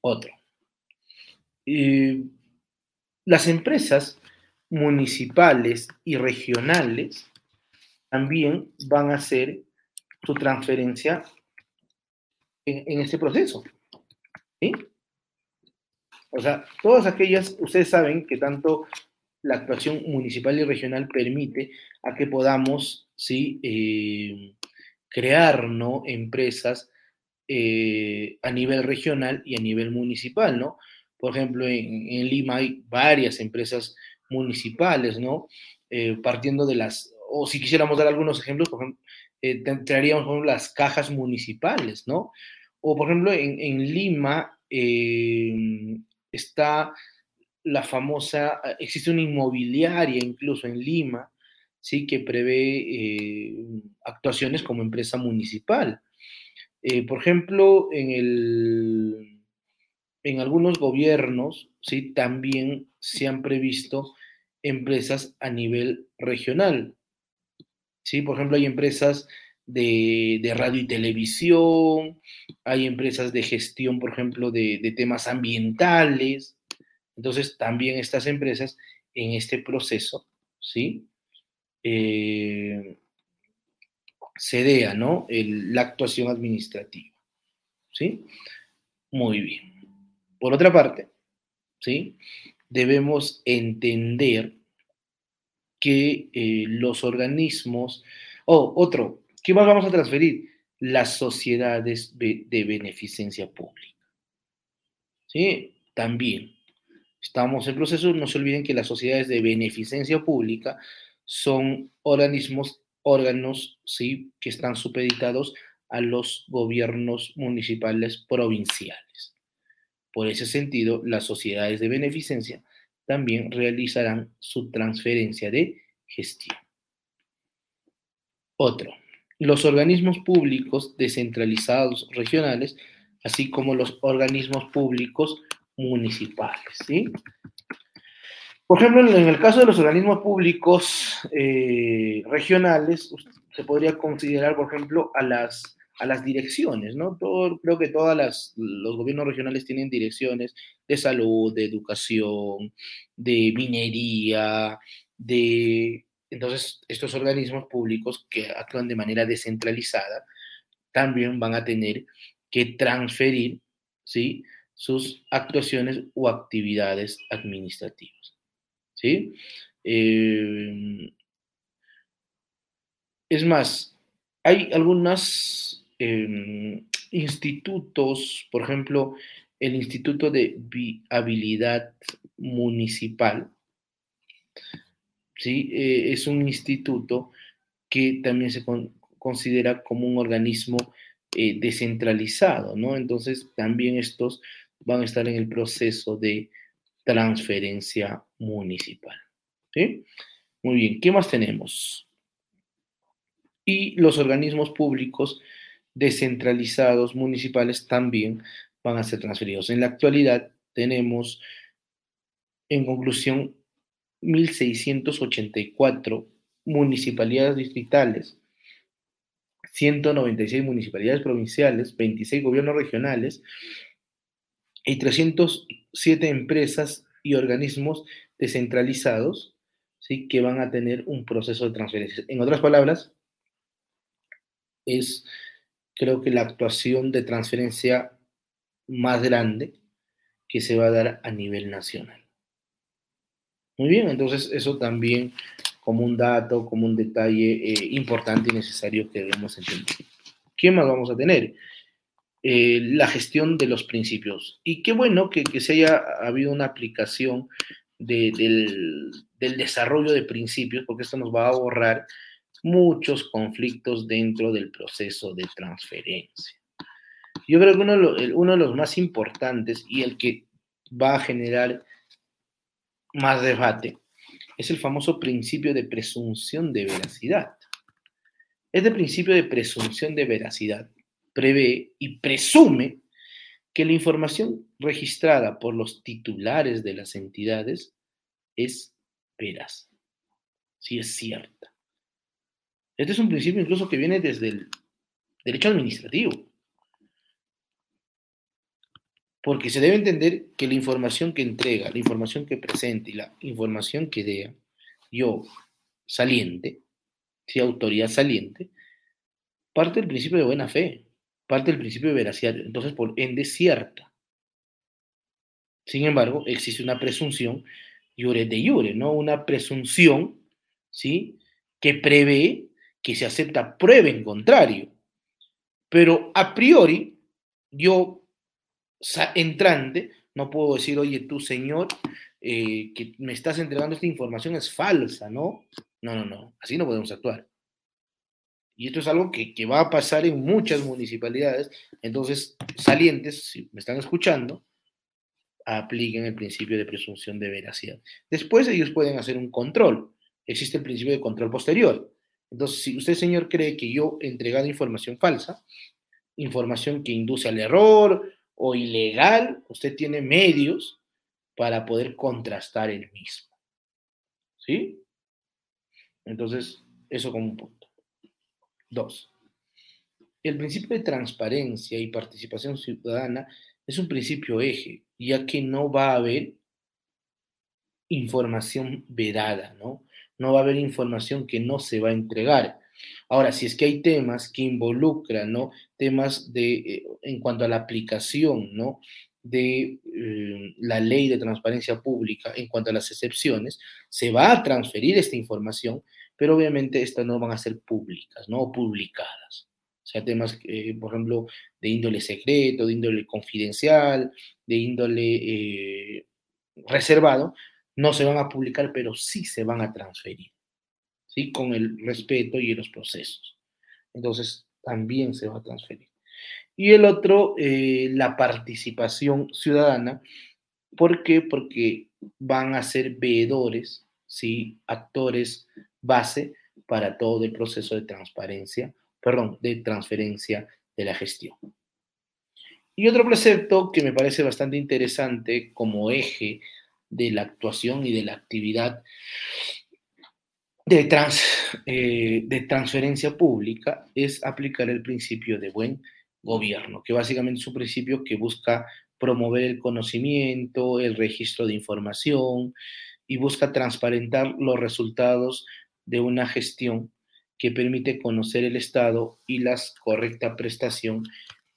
Otro. las empresas municipales y regionales también van a hacer su transferencia en, este proceso. ¿sí? O sea, todas aquellas, ustedes saben que tanto la actuación municipal y regional permite a que podamos ¿sí? Eh, crear empresas eh, a nivel regional y a nivel municipal, ¿no? Por ejemplo, en, Lima hay varias empresas municipales, ¿no? Eh, partiendo de las o si quisiéramos dar algunos ejemplos, por ejemplo, eh, traeríamos las cajas municipales, ¿no? O por ejemplo, en, Lima eh, está la famosa, existe una inmobiliaria incluso en Lima, ¿sí? Que prevé eh, actuaciones como empresa municipal. por ejemplo, en, el, en algunos gobiernos, ¿sí? También se han previsto empresas a nivel regional. ¿Sí? Por ejemplo, hay empresas de, radio y televisión, hay empresas de gestión, por ejemplo, de, temas ambientales. Entonces, también estas empresas en este proceso, ¿sí? Eh, ¿no? la actuación administrativa, ¿sí? Muy bien. Por otra parte, ¿sí? debemos entender que eh, los organismos, o oh, otro, ¿qué más vamos a transferir? Las sociedades de, beneficencia pública. ¿Sí? También. Estamos en proceso, no se olviden que las sociedades de beneficencia pública son organismos, órganos, ¿sí? Que están supeditados a los gobiernos municipales provinciales. Por ese sentido, las sociedades de beneficencia también realizarán su transferencia de gestión. Otro, los organismos públicos descentralizados regionales, así como los organismos públicos municipales. ¿sí? Por ejemplo, en el caso de los organismos públicos eh, regionales, se podría considerar, por ejemplo, a las a las direcciones, ¿no? Todo, creo que todos los gobiernos regionales tienen direcciones de salud, de educación, de minería, de... Entonces, estos organismos públicos que actúan de manera descentralizada también van a tener que transferir, ¿sí? Sus actuaciones o actividades administrativas, ¿sí? Eh, es más, hay algunas Em, institutos, por ejemplo, el Instituto de Viabilidad Municipal, ¿sí? Eh, es un instituto que también se considera como un organismo eh, descentralizado, ¿no? Entonces, también estos van a estar en el proceso de transferencia municipal. ¿sí? Muy bien, ¿qué más tenemos? Y los organismos públicos descentralizados municipales también van a ser transferidos. En la actualidad tenemos, en conclusión, 1.684 municipalidades distritales, 196 municipalidades provinciales, 26 gobiernos regionales y 307 empresas y organismos descentralizados ¿sí? que van a tener un proceso de transferencia. En otras palabras, es creo que la actuación de transferencia más grande que se va a dar a nivel nacional. Muy bien, entonces eso también como un dato, como un detalle eh, importante y necesario que debemos entender. ¿Qué más vamos a tener? Eh, la gestión de los principios. Y qué bueno que, se haya habido una aplicación del, del desarrollo de principios, porque esto nos va a ahorrar muchos conflictos dentro del proceso de transferencia. Yo creo que uno de, los, más importantes y el que va a generar más debate es el famoso principio de presunción de veracidad. Este principio de presunción de veracidad prevé y presume que la información registrada por los titulares de las entidades es veraz, si es cierta. Este es un principio incluso que viene desde el derecho administrativo. Porque se debe entender que la información que entrega, la información que presenta y la información que dé yo saliente, si autoridad saliente, parte del principio de buena fe, parte del principio de veracidad, entonces por ende cierta. Sin embargo, existe una presunción iure de iure, ¿no? Una presunción, ¿sí? Que prevé que se acepta prueba en contrario. Pero a priori, yo, entrante, no puedo decir, oye, tú, señor, eh, que me estás entregando esta información es falsa, ¿no? No, no, no, así no podemos actuar. Y esto es algo que, que va a pasar en muchas municipalidades. Entonces, salientes, si me están escuchando, apliquen el principio de presunción de veracidad. Después ellos pueden hacer un control. Existe el principio de control posterior. Entonces, si usted, señor, cree que yo he entregado información falsa, información que induce al error o ilegal, usted tiene medios para poder contrastar el mismo. ¿Sí? Entonces, eso como un punto. Dos. El principio de transparencia y participación ciudadana es un principio eje, ya que no va a haber información vedada, ¿no? No va a haber información que no se va a entregar. Ahora, si es que hay temas que involucran, ¿no? Temas de, eh, en cuanto a la aplicación, ¿no? de eh, la ley de transparencia pública en cuanto a las excepciones, se va a transferir esta información, pero obviamente estas no van a ser públicas, no publicadas. O sea, temas, eh, por ejemplo, de índole secreto, de índole confidencial, de índole reservado, no se van a publicar, pero sí se van a transferir, ¿sí? Con el respeto y los procesos. Entonces, también se va a transferir. Y el otro, eh, la participación ciudadana. ¿Por qué? Porque van a ser veedores, ¿sí? actores base para todo el proceso de transparencia, perdón, de transferencia de la gestión. Y otro precepto que me parece bastante interesante como eje de la actuación y de la actividad de, trans, eh, de transferencia pública es aplicar el principio de buen gobierno, que básicamente es un principio que busca promover el conocimiento, el registro de información y busca transparentar los resultados de una gestión que permite conocer el estado y la correcta prestación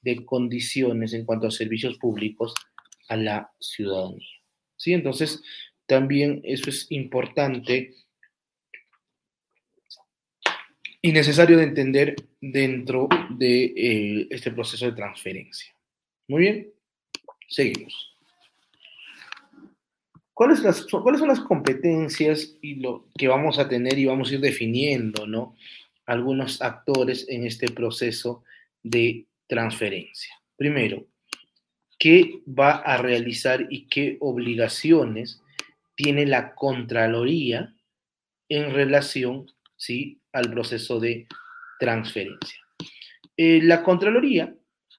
de condiciones en cuanto a servicios públicos a la ciudadanía. ¿Sí? Entonces, también eso es importante y necesario de entender dentro de eh, este proceso de transferencia. Muy bien, seguimos. ¿Cuáles, las, ¿Cuáles son las competencias y lo que vamos a tener y vamos a ir definiendo, ¿no? Algunos actores en este proceso de transferencia. Primero, ¿qué va a realizar y qué obligaciones tiene la Contraloría en relación ¿sí? al proceso de transferencia. Eh, la Contraloría,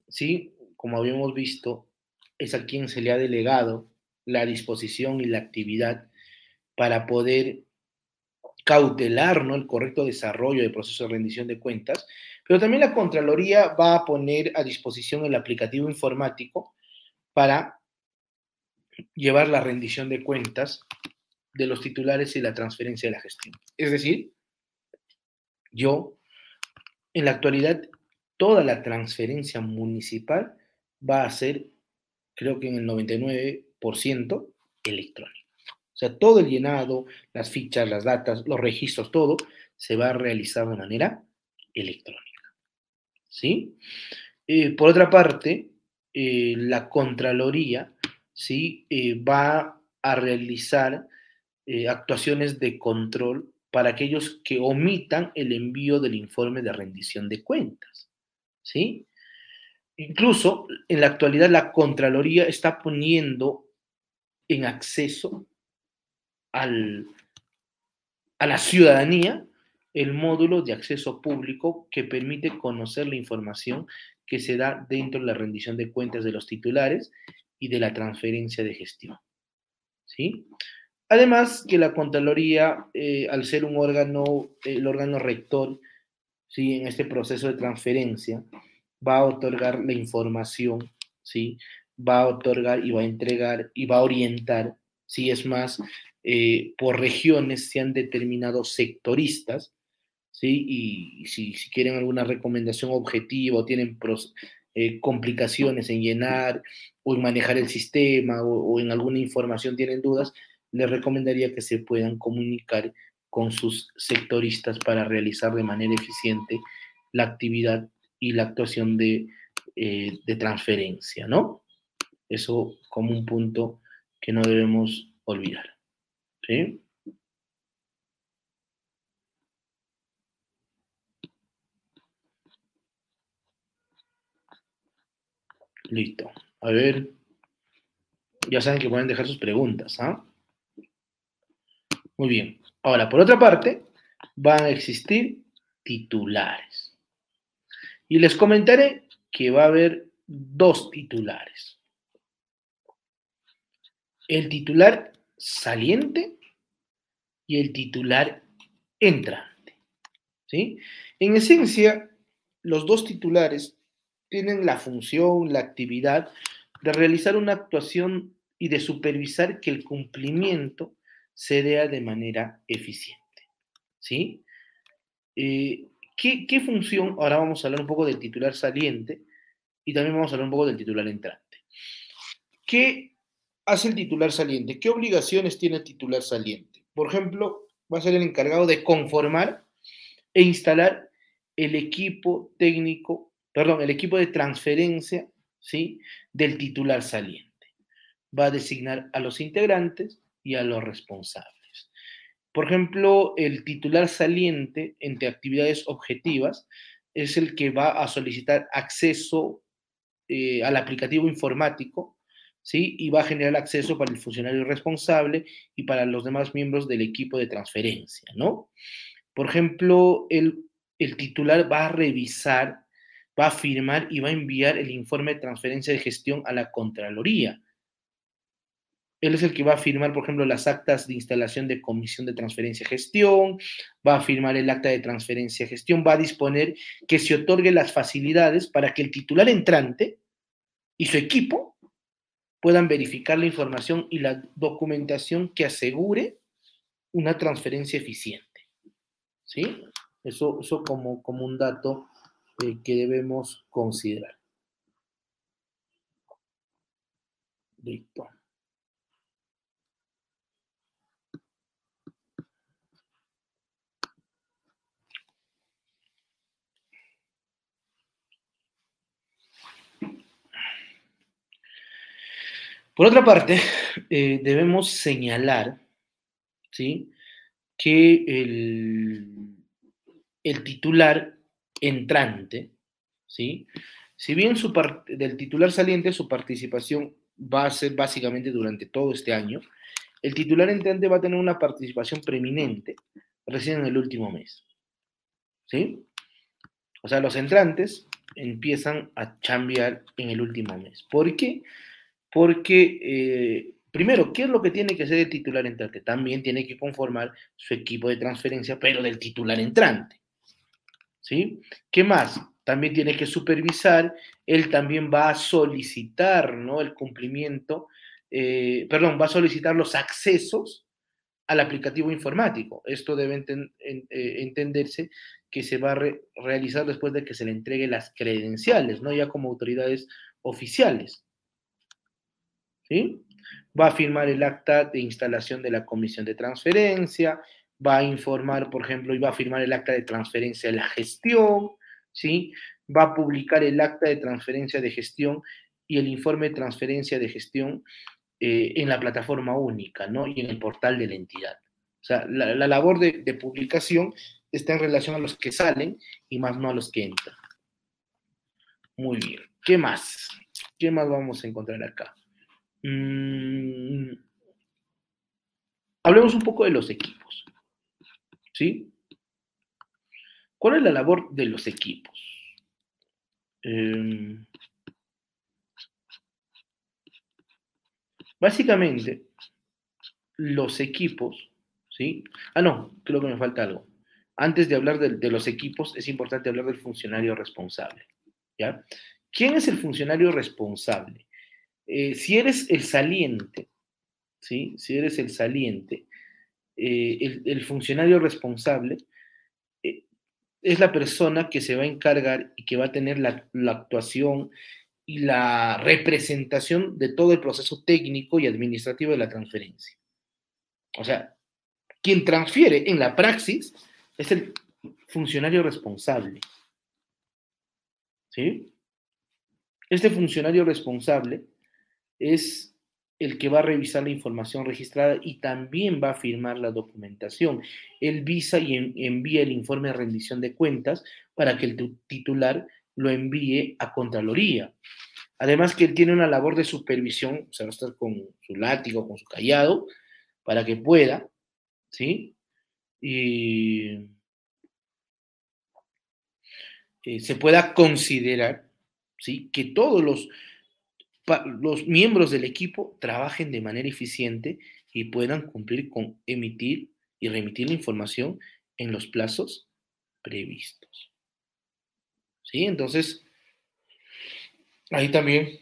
¿sí? como habíamos visto, es a quien se le ha delegado la disposición y la actividad para poder cautelar ¿no? el correcto desarrollo del proceso de rendición de cuentas, pero también la Contraloría va a poner a disposición el aplicativo informático para llevar la rendición de cuentas de los titulares y la transferencia de la gestión. Es decir, yo, en la actualidad, toda la transferencia municipal va a ser, creo que en el 99%, electrónico. O sea, todo el llenado, las fichas, las datas, los registros, todo se va a realizar de manera electrónica. ¿Sí? Eh, por otra parte, eh, la Contraloría ¿sí? Eh, va a realizar actuaciones de control para aquellos que omitan el envío del informe de rendición de cuentas. ¿Sí? Incluso en la actualidad la Contraloría está poniendo en acceso al, a la ciudadanía el módulo de acceso público que permite conocer la información que se da dentro de la rendición de cuentas de los titulares y de la transferencia de gestión. ¿Sí? Además que la Contraloría, eh, al ser un órgano, el órgano rector, ¿sí? en este proceso de transferencia, va a otorgar la información, ¿sí? va a otorgar y va a entregar y va a orientar, si es más, eh, por regiones se han determinado sectoristas, ¿sí? y, si, quieren alguna recomendación objetiva o tienen eh, complicaciones en llenar o en manejar el sistema o en alguna información tienen dudas, les recomendaría que se puedan comunicar con sus sectoristas para realizar de manera eficiente la actividad y la actuación de, eh, de transferencia, ¿no? Eso como un punto que no debemos olvidar. ¿Sí? Listo. A ver. Ya saben que pueden dejar sus preguntas, ¿ah? Muy bien. Ahora, por otra parte, van a existir titulares. Y les comentaré que va a haber dos titulares. El titular saliente y el titular entrante. ¿sí? En esencia, los dos titulares tienen la función, la actividad de realizar una actuación y de supervisar que el cumplimiento se dé de manera eficiente. ¿Sí? Eh, ¿qué, función? Ahora vamos a hablar un poco del titular saliente y también vamos a hablar un poco del titular entrante. ¿qué hace el titular saliente? ¿Qué obligaciones tiene el titular saliente? Por ejemplo, va a ser el encargado de conformar e instalar el equipo técnico, perdón, el equipo de transferencia, ¿sí? Del titular saliente. Va a designar a los integrantes y a los responsables. Por ejemplo, el titular saliente entre actividades objetivas es el que va a solicitar acceso eh, al aplicativo informático, ¿sí? Y va a generar acceso para el funcionario responsable y para los demás miembros del equipo de transferencia, ¿no? Por ejemplo, el, el titular va a revisar, va a firmar y va a enviar el informe de transferencia de gestión a la Contraloría. Él es el que va a firmar, por ejemplo, las actas de instalación de comisión de transferencia y gestión, va a firmar el acta de transferencia y gestión, va a disponer que se otorguen las facilidades para que el titular entrante y su equipo puedan verificar la información y la documentación que asegure una transferencia eficiente. ¿Sí? Eso, eso como, como un dato que debemos considerar. Por otra parte, eh, debemos señalar ¿sí? que el, el, titular entrante, ¿sí? si bien del titular saliente su participación va a ser básicamente durante todo este año, el titular entrante va a tener una participación preeminente recién en el último mes. ¿Sí? O sea, los entrantes empiezan a cambiar en el último mes. ¿Por qué? porque, eh, primero, ¿qué es lo que tiene que hacer el titular entrante? También tiene que conformar su equipo de transferencia, pero del titular entrante. ¿Sí? ¿Qué más? También tiene que supervisar, él también va a solicitar, ¿no? El cumplimiento, eh, perdón, va a solicitar los accesos al aplicativo informático. Esto debe eh, entenderse que se va a realizar después de que se le entregue las credenciales, ¿no? Ya como autoridades oficiales. ¿sí? Va a firmar el acta de instalación de la comisión de transferencia, va a informar, por ejemplo, y va a firmar el acta de transferencia de la gestión, ¿sí? Va a publicar el acta de transferencia de gestión y el informe de transferencia de gestión eh, en la plataforma única, ¿no? Y en el portal de la entidad. O sea, la, la labor de, de publicación está en relación a los que salen y más no a los que entran. Muy bien. ¿Qué más? ¿Qué más vamos a encontrar acá? Mm, hablemos un poco de los equipos. ¿Sí? ¿Cuál es la labor de los equipos? Em, básicamente, los equipos, ¿sí? Ah, no, creo que me falta algo. Antes de hablar de, los equipos, es importante hablar del funcionario responsable, ¿ya? ¿Quién es el funcionario responsable? Eh, si eres el saliente, ¿sí? Si eres el saliente, eh, el, funcionario responsable eh, es la persona que se va a encargar y que va a tener la, la actuación y la representación de todo el proceso técnico y administrativo de la transferencia. O sea, quien transfiere en la praxis es el funcionario responsable. ¿Sí? Este funcionario responsable es el que va a revisar la información registrada y también va a firmar la documentación. Él visa y envía el informe de rendición de cuentas para que el titular lo envíe a Contraloría. Además que él tiene una labor de supervisión, o sea, va a estar con su látigo, con su callado, para que pueda, ¿sí? Y eh, se pueda considerar, ¿sí? Que todos los los miembros del equipo trabajen de manera eficiente y puedan cumplir con emitir y remitir la información en los plazos previstos. ¿Sí? Entonces, ahí también,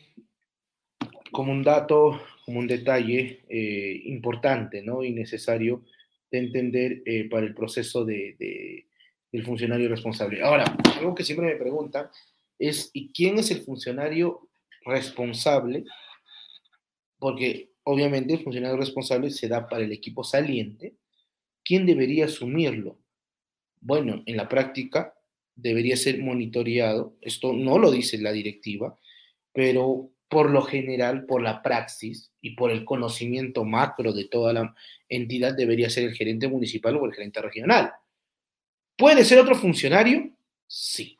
como un dato, como un detalle eh, importante ¿no? y necesario de entender eh, para el proceso de, de, del funcionario responsable. Ahora, algo que siempre me preguntan es, ¿y quién es el funcionario responsable porque obviamente el funcionario responsable se da para el equipo saliente. ¿Quién debería asumirlo? Bueno, en la práctica debería ser monitoreado. Esto no lo dice la directiva, pero por lo general, por la praxis y por el conocimiento macro de toda la entidad, debería ser el gerente municipal o el gerente regional. ¿Puede ser otro funcionario? Sí.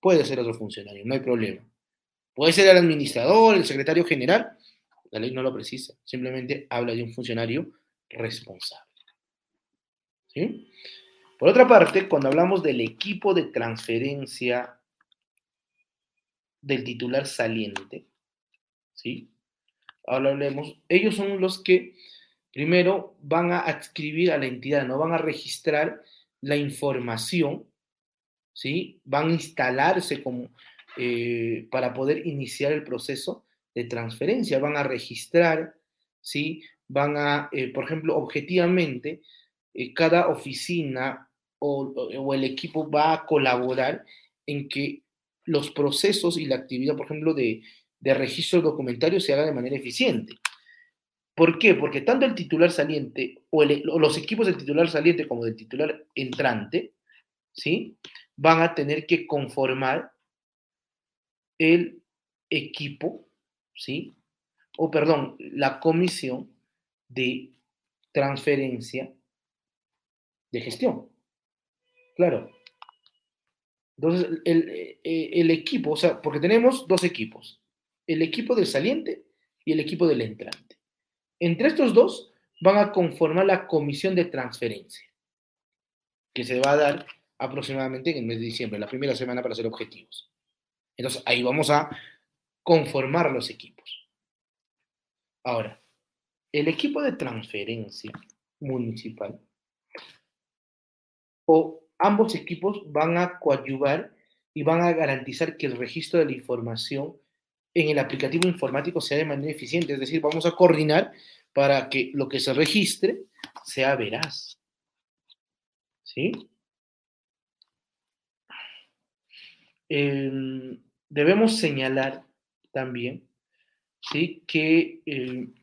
Puede ser otro funcionario, no hay problema. Puede ser el administrador, el secretario general. La ley no lo precisa, simplemente habla de un funcionario responsable. ¿Sí? Por otra parte, cuando hablamos del equipo de transferencia del titular saliente, ¿sí? Ahora hablemos, ellos son los que primero van a adscribir a la entidad, no van a registrar la información, ¿sí? Van a instalarse como, eh, para poder iniciar el proceso de transferencia, van a registrar, ¿sí? Van a, eh, por ejemplo, objetivamente, eh, cada oficina o, el equipo va a colaborar en que los procesos y la actividad, por ejemplo, de, registro documentario se haga de manera eficiente. ¿Por qué? Porque tanto el titular saliente o, los equipos del titular saliente como del titular entrante, ¿sí? Van a tener que conformar el equipo, ¿sí? O perdón, la comisión de transferencia de gestión. Claro. Entonces, eh, el, equipo, o sea, porque tenemos dos equipos, el equipo del saliente y el equipo del entrante. Entre estos dos van a conformar la comisión de transferencia, que se va a dar aproximadamente en el mes de diciembre, la primera semana para hacer objetivos. Entonces, ahí vamos a conformar los equipos. Ahora, el equipo de transferencia municipal o ambos equipos van a coadyuvar y van a garantizar que el registro de la información en el aplicativo informático sea de manera eficiente. Es decir, vamos a coordinar para que lo que se registre sea veraz. ¿Sí? Em, debemos señalar también que em,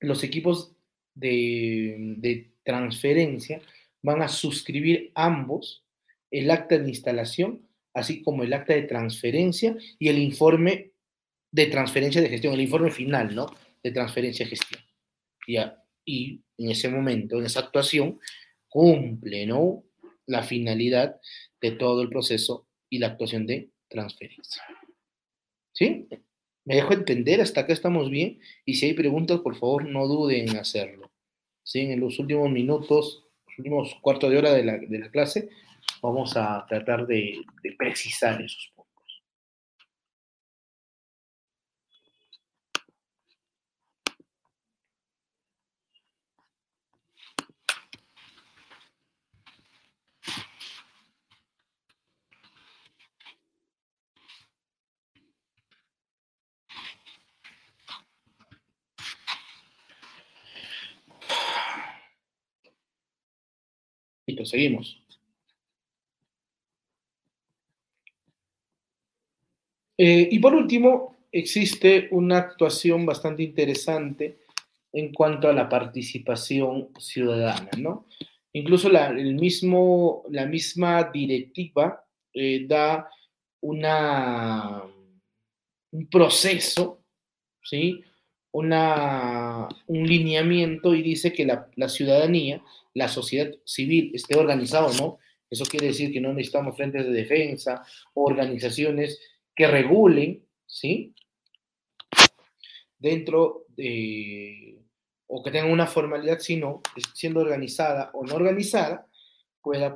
los equipos de transferencia van a suscribir ambos el acta de instalación, así como el acta de transferencia y el informe de transferencia de gestión, el informe final, ¿no? De transferencia de gestión. y en ese momento, en esa actuación, cumple, ¿no? La finalidad de todo el proceso y la actuación de transferencia. ¿Sí? Me dejo entender, hasta acá estamos bien. Y si hay preguntas, por favor, no duden en hacerlo. ¿Sí? En los últimos minutos últimos cuartos de hora de la, de la clase, vamos a tratar de, de precisar esos Listo, seguimos. Eh, y por último, existe una actuación bastante interesante en cuanto a la participación ciudadana, ¿no? Incluso la, el mismo, la misma directiva eh, da una, un proceso, ¿sí? Un lineamiento y dice que la, ciudadanía la sociedad civil esté organizado, ¿no? Eso quiere decir que no necesitamos frentes de defensa o organizaciones que regulen, ¿sí? Dentro de, o que tengan una formalidad, sino siendo organizada o no organizada, pueda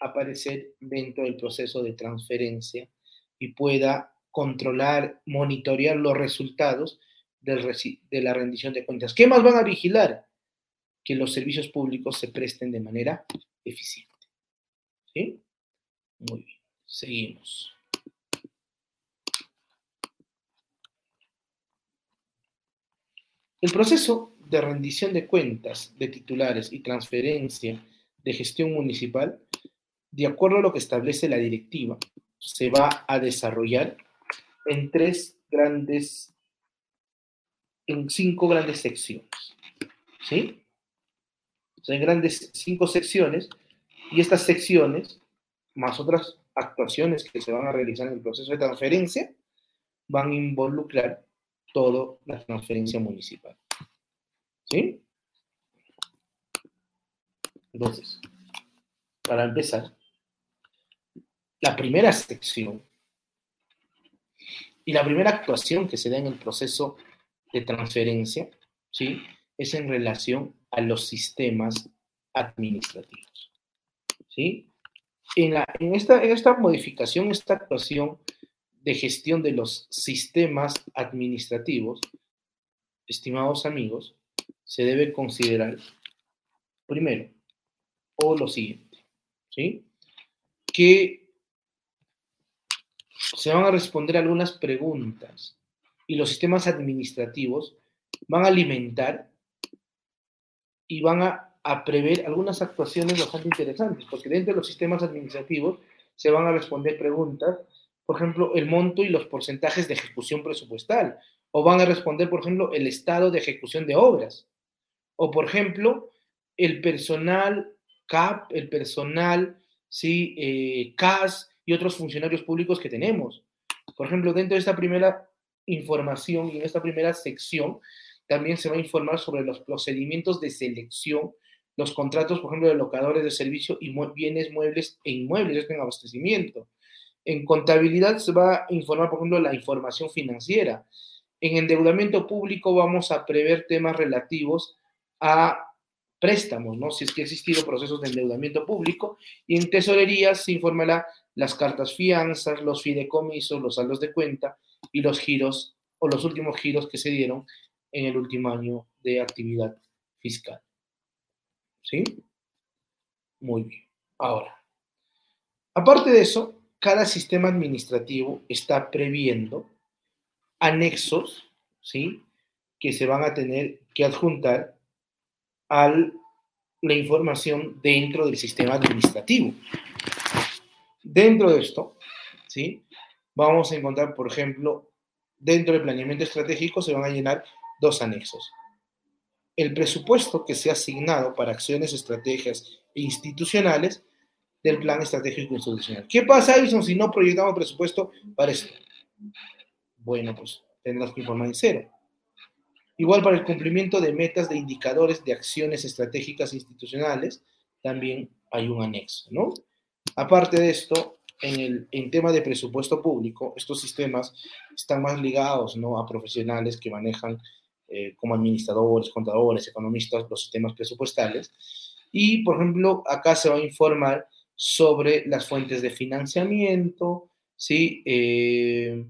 aparecer dentro del proceso de transferencia y pueda controlar, monitorear los resultados de la rendición de cuentas. ¿Qué más van a vigilar? que los servicios públicos se presten de manera eficiente. ¿Sí? Muy bien, seguimos. El proceso de rendición de cuentas de titulares y transferencia de gestión municipal, de acuerdo a lo que establece la directiva, se va a desarrollar en tres grandes en cinco grandes secciones. ¿Sí? Son grandes cinco secciones y estas secciones, más otras actuaciones que se van a realizar en el proceso de transferencia, van a involucrar toda la transferencia municipal. ¿Sí? Entonces, para empezar, la primera sección y la primera actuación que se da en el proceso de transferencia, ¿sí? Es en relación a los sistemas administrativos, ¿sí? En, esta, en esta modificación, esta actuación de gestión de los sistemas administrativos, estimados amigos, se debe considerar primero, o lo siguiente, ¿sí? Que se van a responder algunas preguntas y los sistemas administrativos van a alimentar y van a, prever algunas actuaciones bastante interesantes, porque dentro de los sistemas administrativos se van a responder preguntas, por ejemplo, el monto y los porcentajes de ejecución presupuestal, o van a responder, por ejemplo, el estado de ejecución de obras, o por ejemplo, el personal CAP, el personal ¿sí? Eh, CAS y otros funcionarios públicos que tenemos. Por ejemplo, dentro de esta primera información y en esta primera sección también se va a informar sobre los procedimientos de selección, los contratos, por ejemplo, de locadores de servicio y bienes muebles e inmuebles en abastecimiento. En contabilidad se va a informar, por ejemplo, la información financiera. En endeudamiento público vamos a prever temas relativos a préstamos, ¿no? Si es que ha existido procesos de endeudamiento público. Y en tesorería se informará las cartas fianzas, los fideicomisos, los saldos de cuenta y los giros o los últimos giros que se dieron en el último año de actividad fiscal. ¿Sí? Muy bien. Ahora, aparte de eso, cada sistema administrativo está previendo anexos, ¿sí? Que se van a tener que adjuntar a la información dentro del sistema administrativo. Dentro de esto, ¿sí? Vamos a encontrar, por ejemplo, dentro del planeamiento estratégico se van a llenar dos anexos. El presupuesto que se ha asignado para acciones, estrategias e institucionales del plan estratégico institucional. ¿Qué pasa, Edison, si no proyectamos presupuesto para esto? Bueno, pues tendrás que informar en cero. Igual para el cumplimiento de metas de indicadores de acciones estratégicas institucionales, también hay un anexo, ¿no? Aparte de esto, en el en tema de presupuesto público, estos sistemas están más ligados ¿no? a profesionales que manejan eh, como administradores, contadores, economistas los sistemas presupuestales. Y, por ejemplo, acá se va a informar sobre las fuentes de financiamiento, ¿sí? Eh,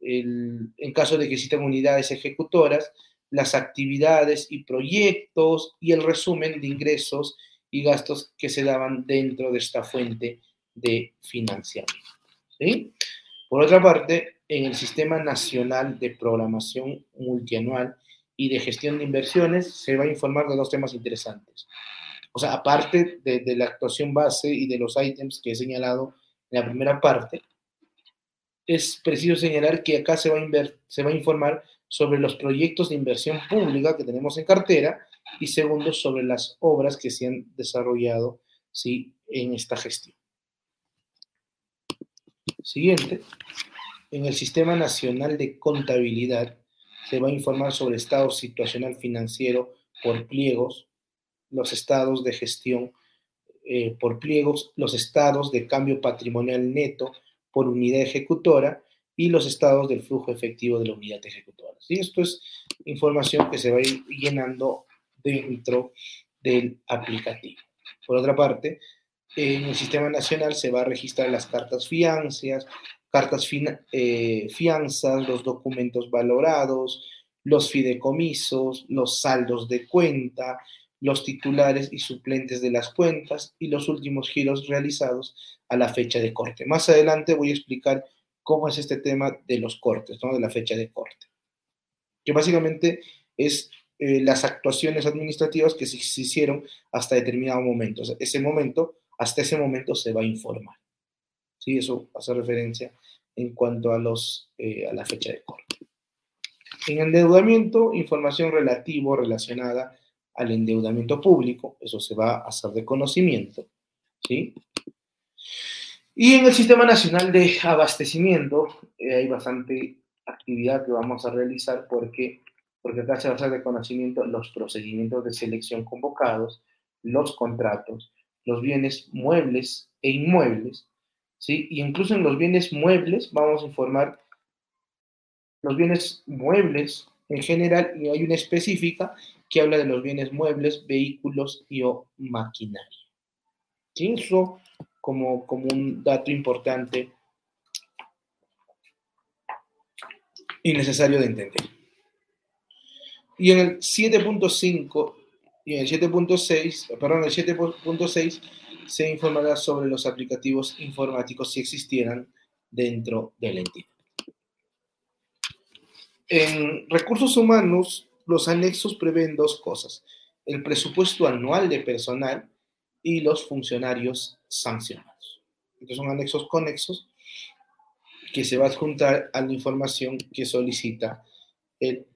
en caso de que existan unidades ejecutoras, las actividades y proyectos y el resumen de ingresos y gastos que se daban dentro de esta fuente de financiamiento. Por otra parte, en el Sistema Nacional de Programación Multianual y de Gestión de Inversiones se va a informar de dos temas interesantes. O sea, aparte de, la actuación base y de los ítems que he señalado en la primera parte, es preciso señalar que acá se va a, se va a informar sobre los proyectos de inversión pública que tenemos en cartera y segundo, sobre las obras que se han desarrollado ¿sí? en esta gestión. Siguiente, en el Sistema Nacional de Contabilidad se va a informar sobre estado situacional financiero por pliegos, los estados de gestión eh, por pliegos, los estados de cambio patrimonial neto por unidad ejecutora y los estados del flujo efectivo de la unidad ejecutora. ¿sí? Esto es información que se va a ir llenando dentro del aplicativo. Por otra parte, en el sistema nacional se va a registrar las cartas fianzas, cartas eh, fianzas, los documentos valorados, los fideicomisos, los saldos de cuenta, los titulares y suplentes de las cuentas y los últimos giros realizados a la fecha de corte. Más adelante voy a explicar cómo es este tema de los cortes, ¿no? de la fecha de corte. Que básicamente es eh, las actuaciones administrativas que se, hicieron hasta determinado momento. ese momento, hasta ese momento se va a informar. ¿Sí? Eso hace referencia en cuanto a, los, eh, a la fecha de corte. En endeudamiento, información relativa relacionada al endeudamiento público, eso se va a hacer de conocimiento, ¿sí? Y en el Sistema Nacional de Abastecimiento eh, hay bastante actividad que vamos a realizar porque, porque acá se va a hacer de conocimiento los procedimientos de selección convocados, los contratos, los bienes muebles e inmuebles, ¿sí? Y incluso en los bienes muebles vamos a informar los bienes muebles en general y hay una específica que habla de los bienes muebles, vehículos y o maquinaria. Eso como, como un dato importante y necesario de entender. Y en el 7.5 y en el 7.6, perdón, el 7.6 se informará sobre los aplicativos informáticos si existieran dentro de la entidad. En recursos humanos, los anexos prevén dos cosas, el presupuesto anual de personal y los funcionarios sancionados. Estos son anexos conexos que se va a adjuntar a la información que solicita el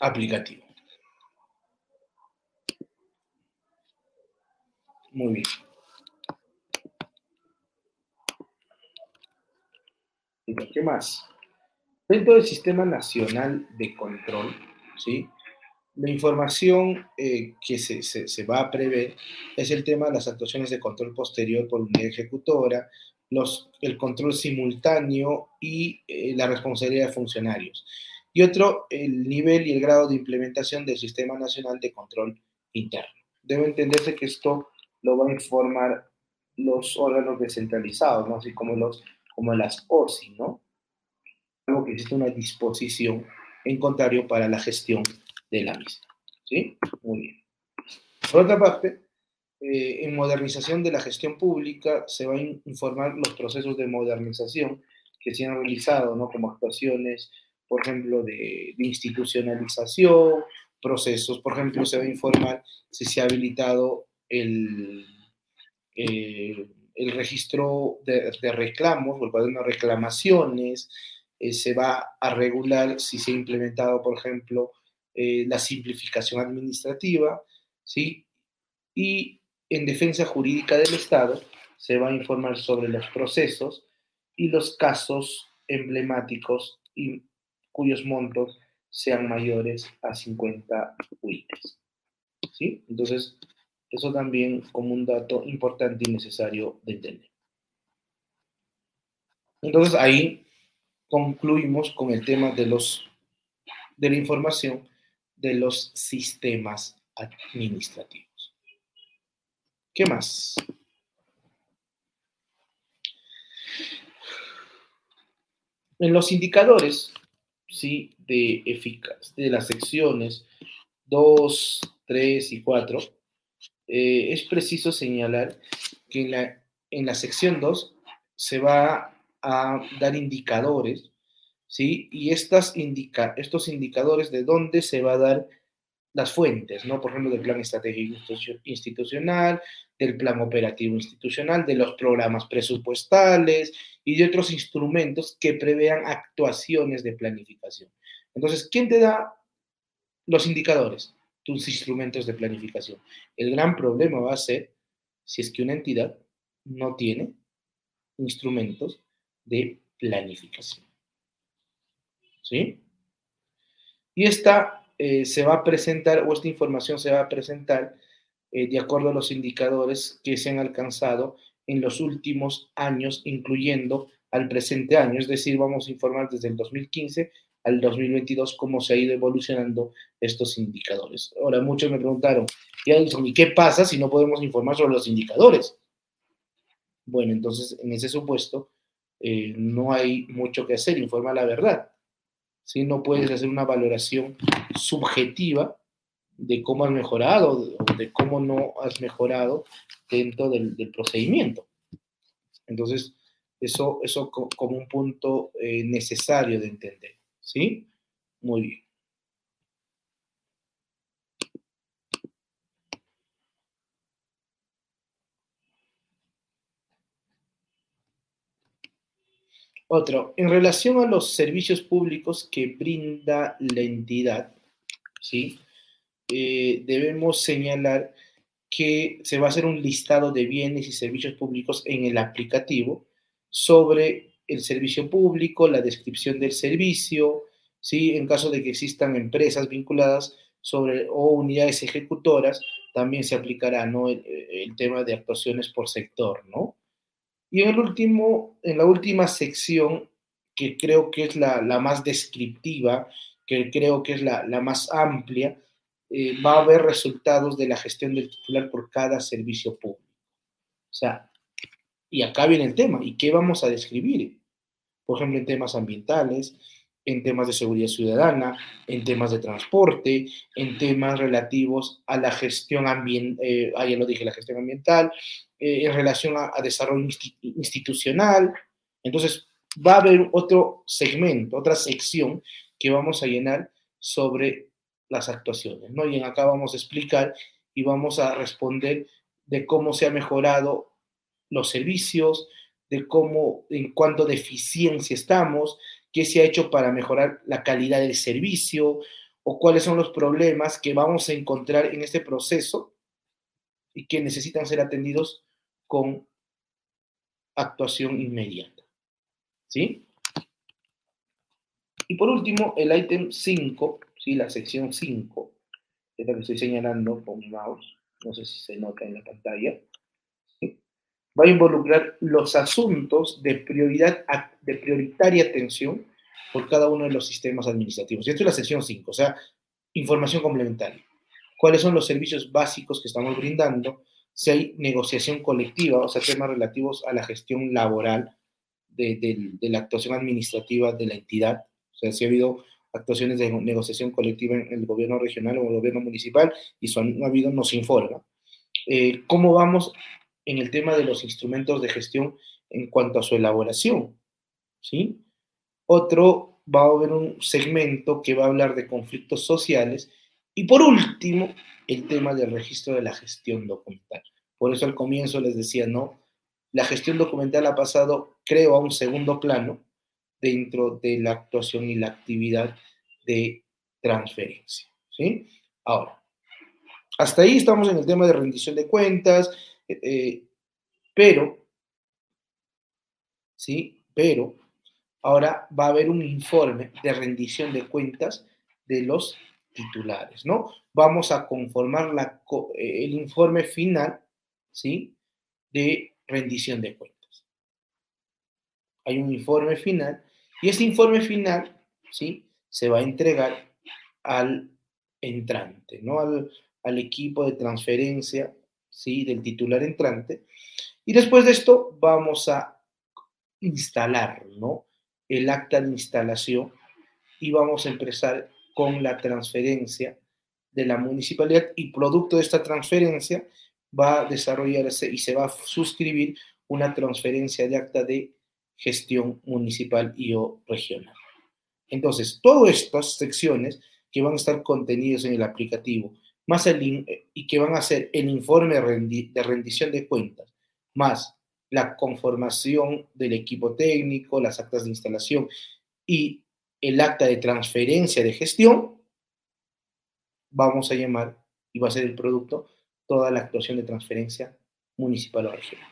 aplicativo. Muy bien. ¿Qué más? Dentro del Sistema Nacional de Control, ¿sí? La información eh, que se, se, va a prever es el tema de las actuaciones de control posterior por unidad ejecutora, los, el control simultáneo y eh, la responsabilidad de funcionarios. Y otro, el nivel y el grado de implementación del Sistema Nacional de Control Interno. Debe entenderse que esto lo van a informar los órganos descentralizados, ¿no? así como, los, como las OSI, ¿no? Algo que existe una disposición en contrario para la gestión de la misma. ¿Sí? Muy bien. Por otra parte, eh, en modernización de la gestión pública se va a informar los procesos de modernización que se han realizado, ¿no? Como actuaciones, por ejemplo, de institucionalización, procesos, por ejemplo, se va a informar si se ha habilitado el, eh, el registro de, reclamos o el cuaderno de reclamaciones, eh, se va a regular si se ha implementado, por ejemplo, eh, la simplificación administrativa, ¿sí? Y en defensa jurídica del Estado se va a informar sobre los procesos y los casos emblemáticos y cuyos montos sean mayores a 50 UITs. ¿Sí? Entonces, eso también como un dato importante y necesario de entender. Entonces ahí concluimos con el tema de, los, de la información de los sistemas administrativos. ¿Qué más? En los indicadores ¿sí? de eficaz de las secciones 2, 3 y 4, eh, es preciso señalar que en la, en la sección 2 se va a dar indicadores, ¿sí? Y estas indica, estos indicadores de dónde se va a dar las fuentes, ¿no? Por ejemplo, del plan estratégico institucional, del plan operativo institucional, de los programas presupuestales y de otros instrumentos que prevean actuaciones de planificación. Entonces, ¿quién te da los indicadores? Tus instrumentos de planificación. El gran problema va a ser si es que una entidad no tiene instrumentos de planificación. ¿Sí? Y esta eh, se va a presentar, o esta información se va a presentar eh, de acuerdo a los indicadores que se han alcanzado en los últimos años, incluyendo al presente año. Es decir, vamos a informar desde el 2015 al 2022 cómo se ha ido evolucionando estos indicadores. Ahora, muchos me preguntaron, ¿y qué pasa si no podemos informar sobre los indicadores? Bueno, entonces, en ese supuesto, eh, no hay mucho que hacer, informa la verdad. Si No puedes hacer una valoración subjetiva de cómo has mejorado o de cómo no has mejorado dentro del, procedimiento. Entonces, eso, eso como un punto eh, necesario de entender. ¿Sí? Muy bien. Otro, en relación a los servicios públicos que brinda la entidad, ¿sí? Eh, debemos señalar que se va a hacer un listado de bienes y servicios públicos en el aplicativo sobre el servicio público, la descripción del servicio, ¿sí? en caso de que existan empresas vinculadas sobre, o unidades ejecutoras, también se aplicará ¿no? el, tema de actuaciones por sector. ¿no? Y en, el último, en la última sección, que creo que es la, la más descriptiva, que creo que es la, la más amplia, eh, va a haber resultados de la gestión del titular por cada servicio público. O sea, y acá viene el tema, ¿y qué vamos a describir? Por ejemplo, en temas ambientales, en temas de seguridad ciudadana, en temas de transporte, en temas relativos a la gestión ambiental, eh, ah, ya lo dije, la gestión ambiental, eh, en relación a, a desarrollo institucional. Entonces, va a haber otro segmento, otra sección que vamos a llenar sobre las actuaciones, ¿no? Y acá vamos a explicar y vamos a responder de cómo se ha mejorado los servicios, de cómo, en cuánto de eficiencia estamos, qué se ha hecho para mejorar la calidad del servicio o cuáles son los problemas que vamos a encontrar en este proceso y que necesitan ser atendidos con actuación inmediata. ¿Sí? Y por último, el ítem 5, ¿sí? la sección 5, es la que estoy señalando con mi mouse, no sé si se nota en la pantalla. Va a involucrar los asuntos de, prioridad, de prioritaria atención por cada uno de los sistemas administrativos. Y esto es la sección 5, o sea, información complementaria. ¿Cuáles son los servicios básicos que estamos brindando? Si hay negociación colectiva, o sea, temas relativos a la gestión laboral de, de, de la actuación administrativa de la entidad, o sea, si ha habido actuaciones de negociación colectiva en el gobierno regional o el gobierno municipal y son, ha habido, nos informa. Eh, ¿Cómo vamos en el tema de los instrumentos de gestión en cuanto a su elaboración? ¿Sí? Otro, va a haber un segmento que va a hablar de conflictos sociales. Y por último, el tema del registro de la gestión documental. Por eso al comienzo les decía, no, la gestión documental ha pasado, creo, a un segundo plano dentro de la actuación y la actividad de transferencia. ¿sí? Ahora, hasta ahí estamos en el tema de rendición de cuentas, eh, eh, pero, ¿sí? Pero ahora va a haber un informe de rendición de cuentas de los titulares, ¿no? Vamos a conformar la, el informe final, ¿sí? De rendición de cuentas. Hay un informe final y ese informe final, ¿sí? Se va a entregar al entrante, ¿no? Al, al equipo de transferencia, ¿sí? Del titular entrante. Y después de esto vamos a instalar, ¿no? El acta de instalación y vamos a empezar con la transferencia de la municipalidad y producto de esta transferencia va a desarrollarse y se va a suscribir una transferencia de acta de gestión municipal y o regional. Entonces, todas estas secciones que van a estar contenidas en el aplicativo, más el, y que van a ser el informe de rendición de cuentas, más la conformación del equipo técnico, las actas de instalación y el acta de transferencia de gestión, vamos a llamar, y va a ser el producto, toda la actuación de transferencia municipal o regional.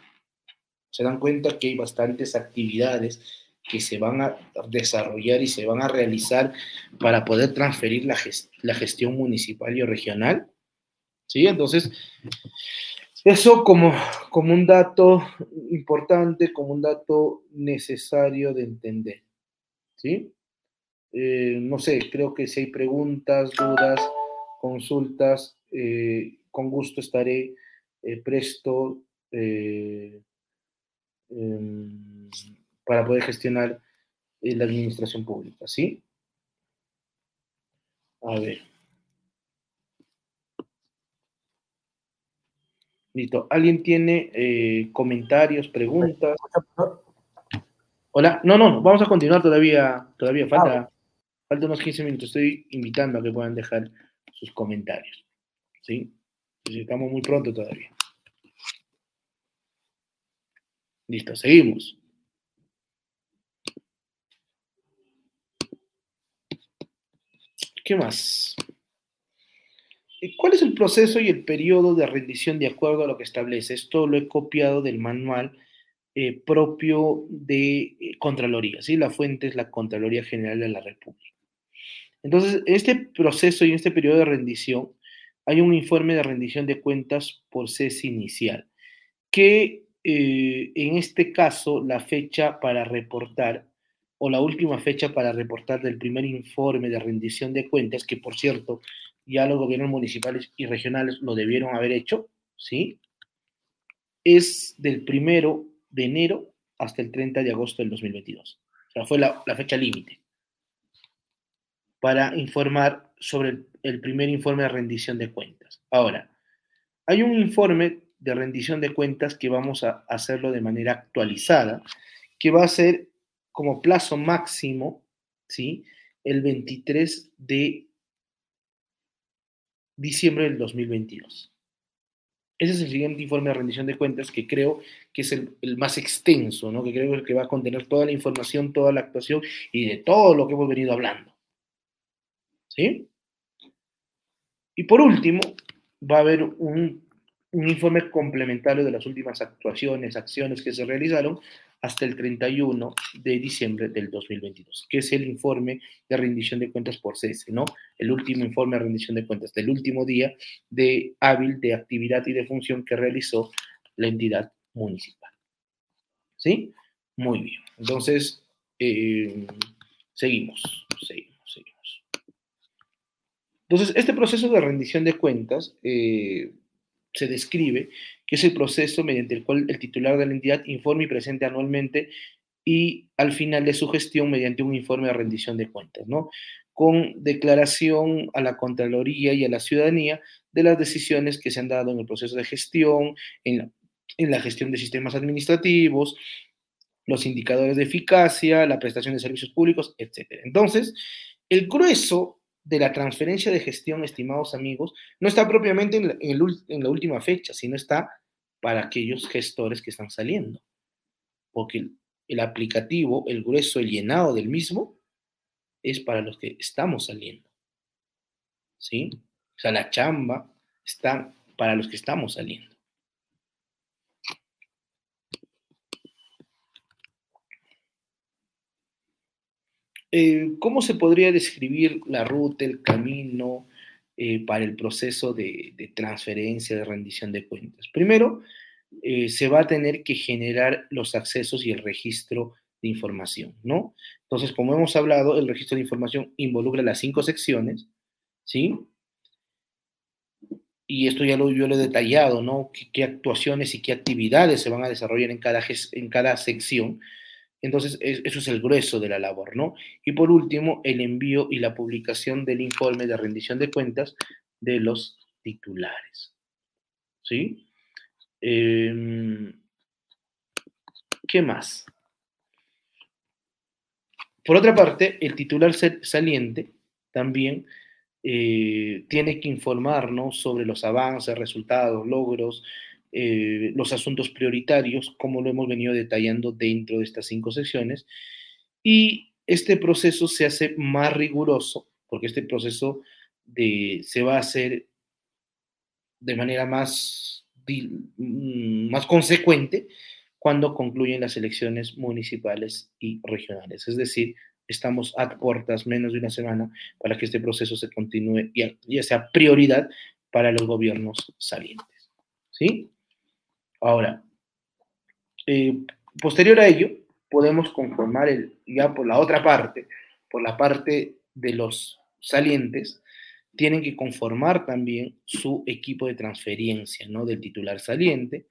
Se dan cuenta que hay bastantes actividades que se van a desarrollar y se van a realizar para poder transferir la, la gestión municipal y regional. ¿Sí? Entonces, eso como, como un dato importante, como un dato necesario de entender. ¿Sí? Eh, no sé, creo que si hay preguntas, dudas, consultas, eh, con gusto estaré eh, presto Em, para poder gestionar eh, la administración pública, ¿sí? A ver. Listo. ¿Alguien tiene eh, comentarios, preguntas? Hola. No, no, vamos a continuar todavía. Todavía falta, ah. falta unos 15 minutos. Estoy invitando a que puedan dejar sus comentarios. ¿Sí? Estamos muy pronto todavía. Listo, seguimos. ¿Qué más? Eh, ¿Cuál es el proceso y el periodo de rendición de acuerdo a lo que establece? Esto lo he copiado del manual eh, propio de eh, Contraloría, ¿sí? La fuente es la Contraloría General de la República. Entonces, en este proceso y este periodo de rendición, hay un informe de rendición de cuentas por CES inicial, que en este caso la fecha para reportar o la última fecha para reportar del primer informe de rendición de cuentas, que por cierto ya los gobiernos municipales y regionales lo debieron haber hecho, ¿sí? Es del primero de enero hasta el 30 de agosto del 2022. O sea, fue la, fecha límite para informar sobre el, el primer informe de rendición de cuentas. Ahora, hay un informe de rendición de cuentas que vamos a hacerlo de manera actualizada, que va a ser como plazo máximo, ¿sí? El 23 de diciembre del 2022. Ese es el siguiente informe de rendición de cuentas que creo que es el, más extenso, ¿no? que creo que va a contener toda la información, toda la actuación y de todo lo que hemos venido hablando. ¿Sí? Y por último, va a haber un, un informe complementario de las últimas actuaciones, acciones que se realizaron hasta el 31 de diciembre del 2022, que es el informe de rendición de cuentas por cese, ¿no? El último informe de rendición de cuentas del último día de hábil de actividad y de función que realizó la entidad municipal. ¿Sí? Muy bien. Entonces, eh, seguimos, seguimos, seguimos. Entonces, este proceso de rendición de cuentas eh, se describe que es el proceso mediante el cual el titular de la entidad informa y presente anualmente y al final de su gestión mediante un informe de rendición de cuentas, ¿no? Con declaración a la Contraloría y a la ciudadanía de las decisiones que se han dado en el proceso de gestión, en en la gestión de sistemas administrativos, los indicadores de eficacia, la prestación de servicios públicos, etc. Entonces, el grueso de la transferencia de gestión, estimados amigos, no está propiamente en la, última fecha, sino está para aquellos gestores que están saliendo. Porque el, aplicativo, el grueso, el llenado del mismo, es para los que estamos saliendo. ¿Sí? O sea, la chamba está para los que estamos saliendo. Eh, ¿Cómo se podría describir la ruta, el camino eh, para el proceso de, transferencia, de rendición de cuentas? Primero, eh, se va a tener que generar los accesos y el registro de información, ¿no? Entonces, como hemos hablado, el registro de información involucra las cinco secciones, ¿sí? Y esto ya lo, yo lo he detallado, ¿no? ¿Qué, actuaciones y qué actividades se van a desarrollar en cada, en cada sección entonces, eso es el grueso de la labor, ¿no? Y por último, el envío y la publicación del informe de rendición de cuentas de los titulares. ¿Sí? Em, ¿Qué más? Por otra parte, el titular saliente también eh, tiene que informarnos sobre los avances, resultados, logros, eh, los asuntos prioritarios, como lo hemos venido detallando dentro de estas cinco secciones. Y este proceso se hace más riguroso, porque este proceso de, se va a hacer de manera más, mm, más consecuente cuando concluyen las elecciones municipales y regionales. Es decir, estamos a puertas menos de una semana para que este proceso se continúe y ya sea prioridad para los gobiernos salientes. ¿Sí? Ahora, eh, posterior a ello, podemos conformar el, ya por la otra parte, por la parte de los salientes, tienen que conformar también su equipo de transferencia, ¿no? Del titular saliente.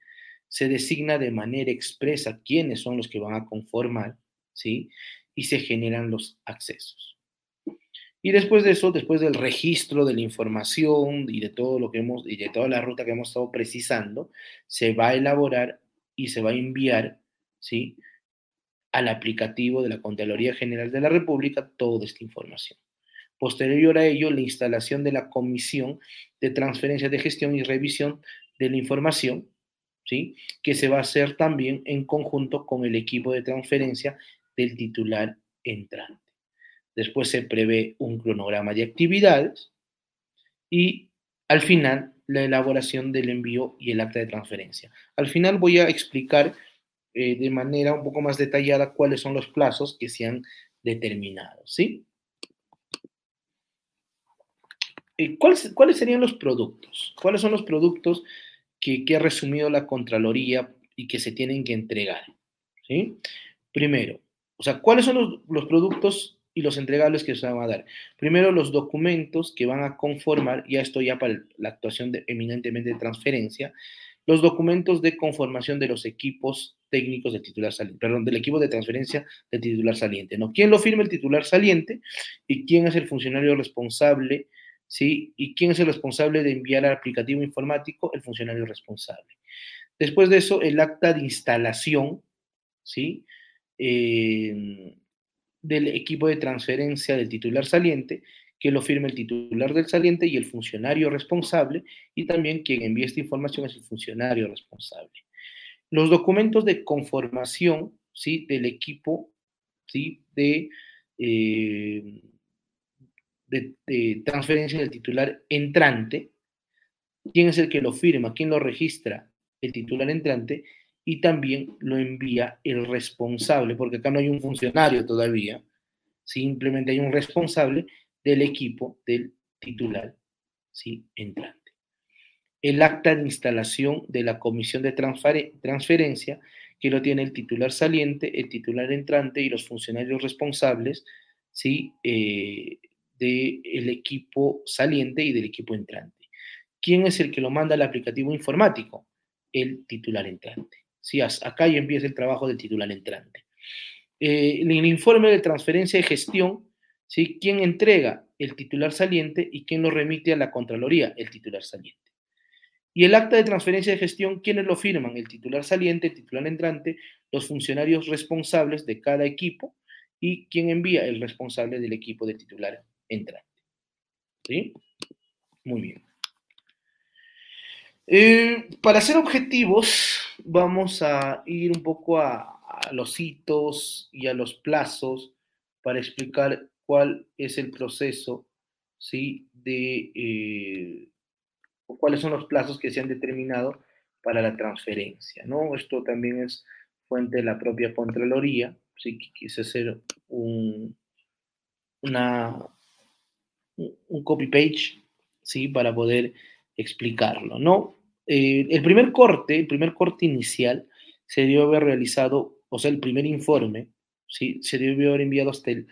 Se designa de manera expresa quiénes son los que van a conformar, ¿sí? Y se generan los accesos. Y después de eso, después del registro de la información y de todo lo que hemos, y de toda la ruta que hemos estado precisando, se va a elaborar y se va a enviar, ¿sí? Al aplicativo de la Contraloría General de la República toda esta información. Posterior a ello, la instalación de la Comisión de Transferencia de Gestión y Revisión de la Información, ¿sí? Que se va a hacer también en conjunto con el equipo de transferencia del titular entrante. Después se prevé un cronograma de actividades y al final la elaboración del envío y el acta de transferencia. Al final voy a explicar eh, de manera un poco más detallada cuáles son los plazos que se han determinado, ¿sí? ¿cuáles, ¿Cuáles serían los productos? ¿Cuáles son los productos que, que ha resumido la Contraloría y que se tienen que entregar? ¿sí? Primero, o sea, ¿cuáles son los, los productos y los entregables que se van a dar. Primero, los documentos que van a conformar, ya esto ya para la actuación eminentemente de transferencia, los documentos de conformación de los equipos técnicos del titular saliente, perdón, del equipo de transferencia del titular saliente, ¿no? ¿Quién lo firma el titular saliente y quién es el funcionario responsable, ¿sí? Y quién es el responsable de enviar al aplicativo informático, el funcionario responsable. Después de eso, el acta de instalación, ¿sí? Eh, del equipo de transferencia del titular saliente, que lo firme el titular del saliente y el funcionario responsable, y también quien envía esta información es el funcionario responsable. Los documentos de conformación ¿sí? del equipo ¿sí? de, eh, de transferencia del titular entrante, quién es el que lo firma, quién lo registra, el titular entrante, y también lo envía el responsable, porque acá no hay un funcionario todavía, simplemente hay un responsable del equipo del titular ¿sí? entrante. El acta de instalación de la comisión de transferencia, que lo tiene el titular saliente, el titular entrante y los funcionarios responsables ¿sí? Eh, del equipo saliente y del equipo entrante. ¿Quién es el que lo manda al aplicativo informático? El titular entrante. ¿Sí? Acá ya empieza el trabajo del titular entrante. Eh, en el informe de transferencia y gestión, ¿sí? ¿quién entrega? El titular saliente y quién lo remite a la Contraloría, el titular saliente. Y el acta de transferencia de gestión, ¿quiénes lo firman? El titular saliente, el titular entrante, los funcionarios responsables de cada equipo y quién envía el responsable del equipo de titular entrante. ¿Sí? Muy bien. Eh, para ser objetivos, vamos a ir un poco a, los hitos y a los plazos para explicar cuál es el proceso, ¿sí? De eh, cuáles son los plazos que se han determinado para la transferencia, ¿no? Esto también es fuente de la propia Contraloría, sí quise hacer un, una, un copy-page, ¿sí? Para poder explicarlo, ¿no? Eh, el primer corte, el primer corte inicial, se debió haber realizado, o sea, el primer informe, ¿sí? Se debió haber enviado hasta, el,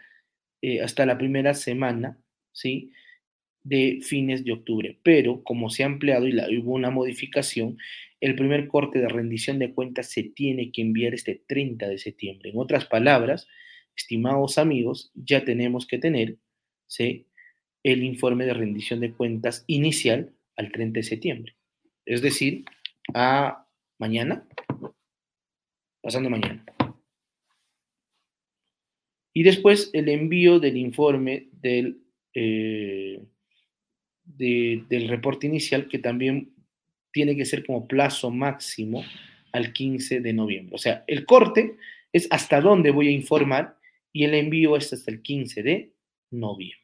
eh, hasta la primera semana, ¿sí? De fines de octubre. Pero como se ha empleado y hubo una modificación, el primer corte de rendición de cuentas se tiene que enviar este 30 de septiembre. En otras palabras, estimados amigos, ya tenemos que tener ¿sí? el informe de rendición de cuentas inicial al 30 de septiembre es decir, a mañana, pasando mañana. Y después el envío del informe del, eh, del reporte inicial, que también tiene que ser como plazo máximo al 15 de noviembre. O sea, el corte es hasta dónde voy a informar y el envío es hasta el 15 de noviembre.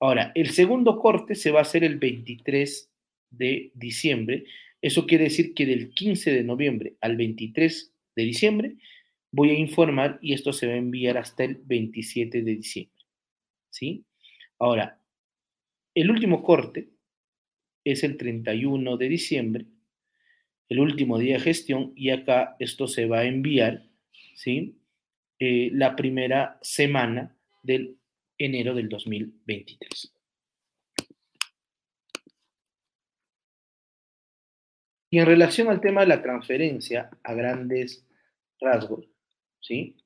Ahora, el segundo corte se va a hacer el 23 de diciembre. Eso quiere decir que del 15 de noviembre al 23 de diciembre voy a informar y esto se va a enviar hasta el 27 de diciembre. ¿Sí? Ahora, el último corte es el 31 de diciembre, el último día de gestión, y acá esto se va a enviar, ¿sí? Eh, la primera semana del enero del 2023. Y en relación al tema de la transferencia a grandes rasgos, ¿sí?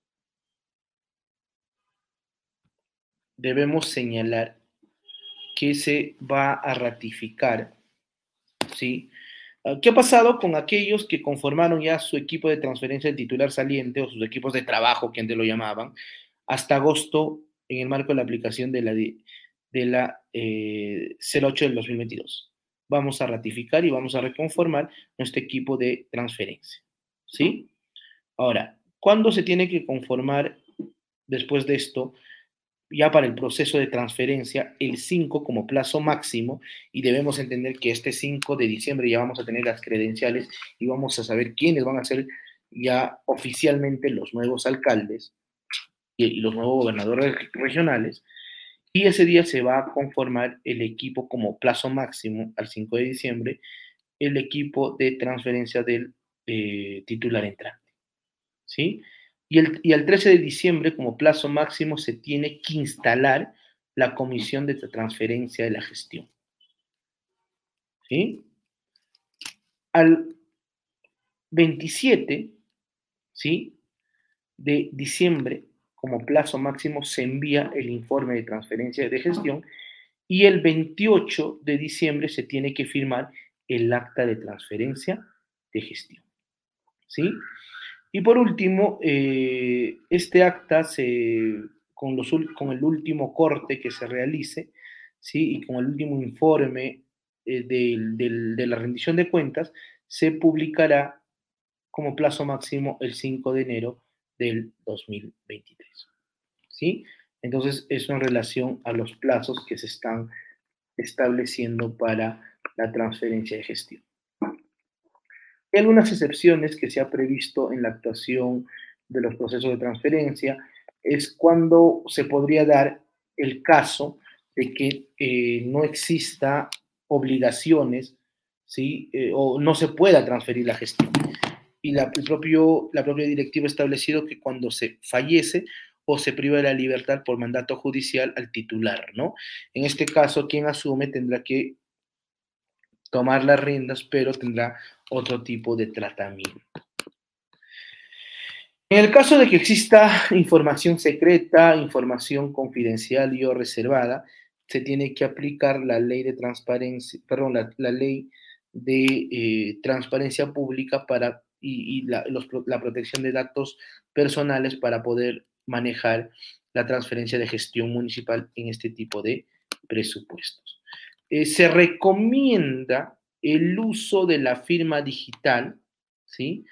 Debemos señalar que se va a ratificar, ¿sí? Ah, ¿Qué ha pasado con aquellos que conformaron ya su equipo de transferencia de titular saliente o sus equipos de trabajo, que antes lo llamaban, hasta agosto en el marco de la aplicación de la, de la eh, 08 del 2022? Vamos a ratificar y vamos a reconformar nuestro equipo de transferencia. ¿Sí? Ahora, ¿cuándo se tiene que conformar después de esto ya para el proceso de transferencia el 5 como plazo máximo y debemos entender que este 5 de diciembre ya vamos a tener las credenciales y vamos a saber quiénes van a ser ya oficialmente los nuevos alcaldes y los nuevos gobernadores regionales. Y ese día se va a conformar el equipo como plazo máximo al 5 de diciembre, el equipo de transferencia del eh, titular entrante. ¿Sí? Y, el, y al 13 de diciembre, como plazo máximo, se tiene que instalar la comisión de transferencia de la gestión. ¿Sí? Al 27 ¿sí? de diciembre, como plazo máximo, se envía el informe de transferencia de gestión y el 28 de diciembre se tiene que firmar el acta de transferencia de gestión. ¿Sí? Y por último, eh, este acta se, con, los, con, el último corte que se realice, ¿sí? y con el último informe eh, de la rendición de cuentas, se publicará como plazo máximo el 5 de enero del 2023. ¿Sí? Entonces, eso en relación a los plazos que se están estableciendo para la transferencia de gestión. Hay algunas excepciones que se ha previsto en la actuación de los procesos de transferencia, es cuando se podría dar el caso de que eh, no exista obligaciones, ¿sí? Eh, o no se pueda transferir la gestión y la, propio, la propia directiva ha establecido que cuando se fallece o se priva de la libertad por mandato judicial al titular, ¿no? En este caso, quien asume tendrá que tomar las riendas, pero tendrá otro tipo de tratamiento. En el caso de que exista información secreta, información confidencial y o reservada, se tiene que aplicar la ley de transparencia, perdón, la, la ley de eh, transparencia pública para y, la, protección de datos personales para poder manejar la transferencia de gestión municipal en este tipo de presupuestos. Eh, se recomienda el uso de la firma digital, ¿sí?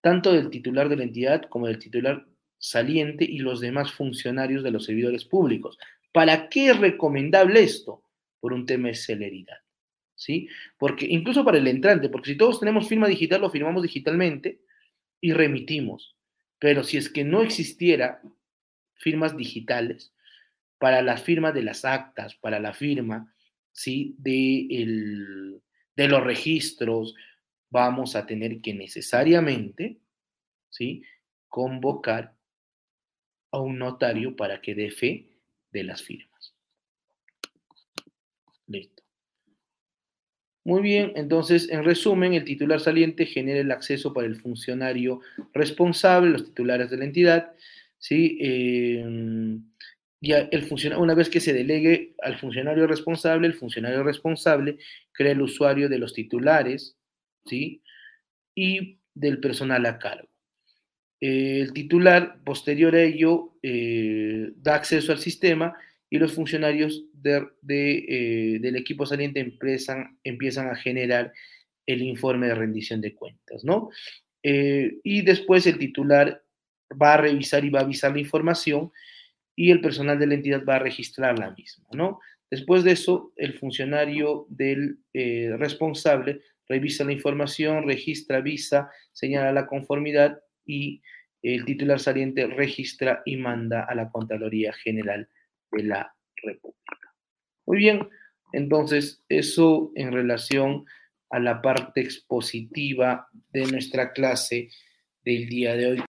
tanto del titular de la entidad como del titular saliente y los demás funcionarios de los servidores públicos. ¿Para qué es recomendable esto? Por un tema de celeridad. ¿Sí? Porque incluso para el entrante, porque si todos tenemos firma digital, lo firmamos digitalmente y remitimos. Pero si es que no existiera firmas digitales, para la firma de las actas, para la firma, ¿sí? De, de los registros, vamos a tener que necesariamente, ¿sí? Convocar a un notario para que dé fe de las firmas. Listo. Muy bien, entonces, en resumen, el titular saliente genera el acceso para el funcionario responsable, los titulares de la entidad, ¿sí? Eh, y el una vez que se delegue al funcionario responsable, el funcionario responsable crea el usuario de los titulares, ¿sí? Y del personal a cargo. el titular, posterior a ello, eh, da acceso al sistema y los funcionarios eh, del equipo saliente empiezan, a generar el informe de rendición de cuentas, ¿no? Eh, y después el titular va a revisar y va a avisar la información y el personal de la entidad va a registrar la misma, ¿no? Después de eso, el funcionario del eh, responsable revisa la información, registra, avisa, señala la conformidad y el titular saliente registra y manda a la Contraloría General de la República. Muy bien, entonces eso en relación a la parte expositiva de nuestra clase del día de hoy.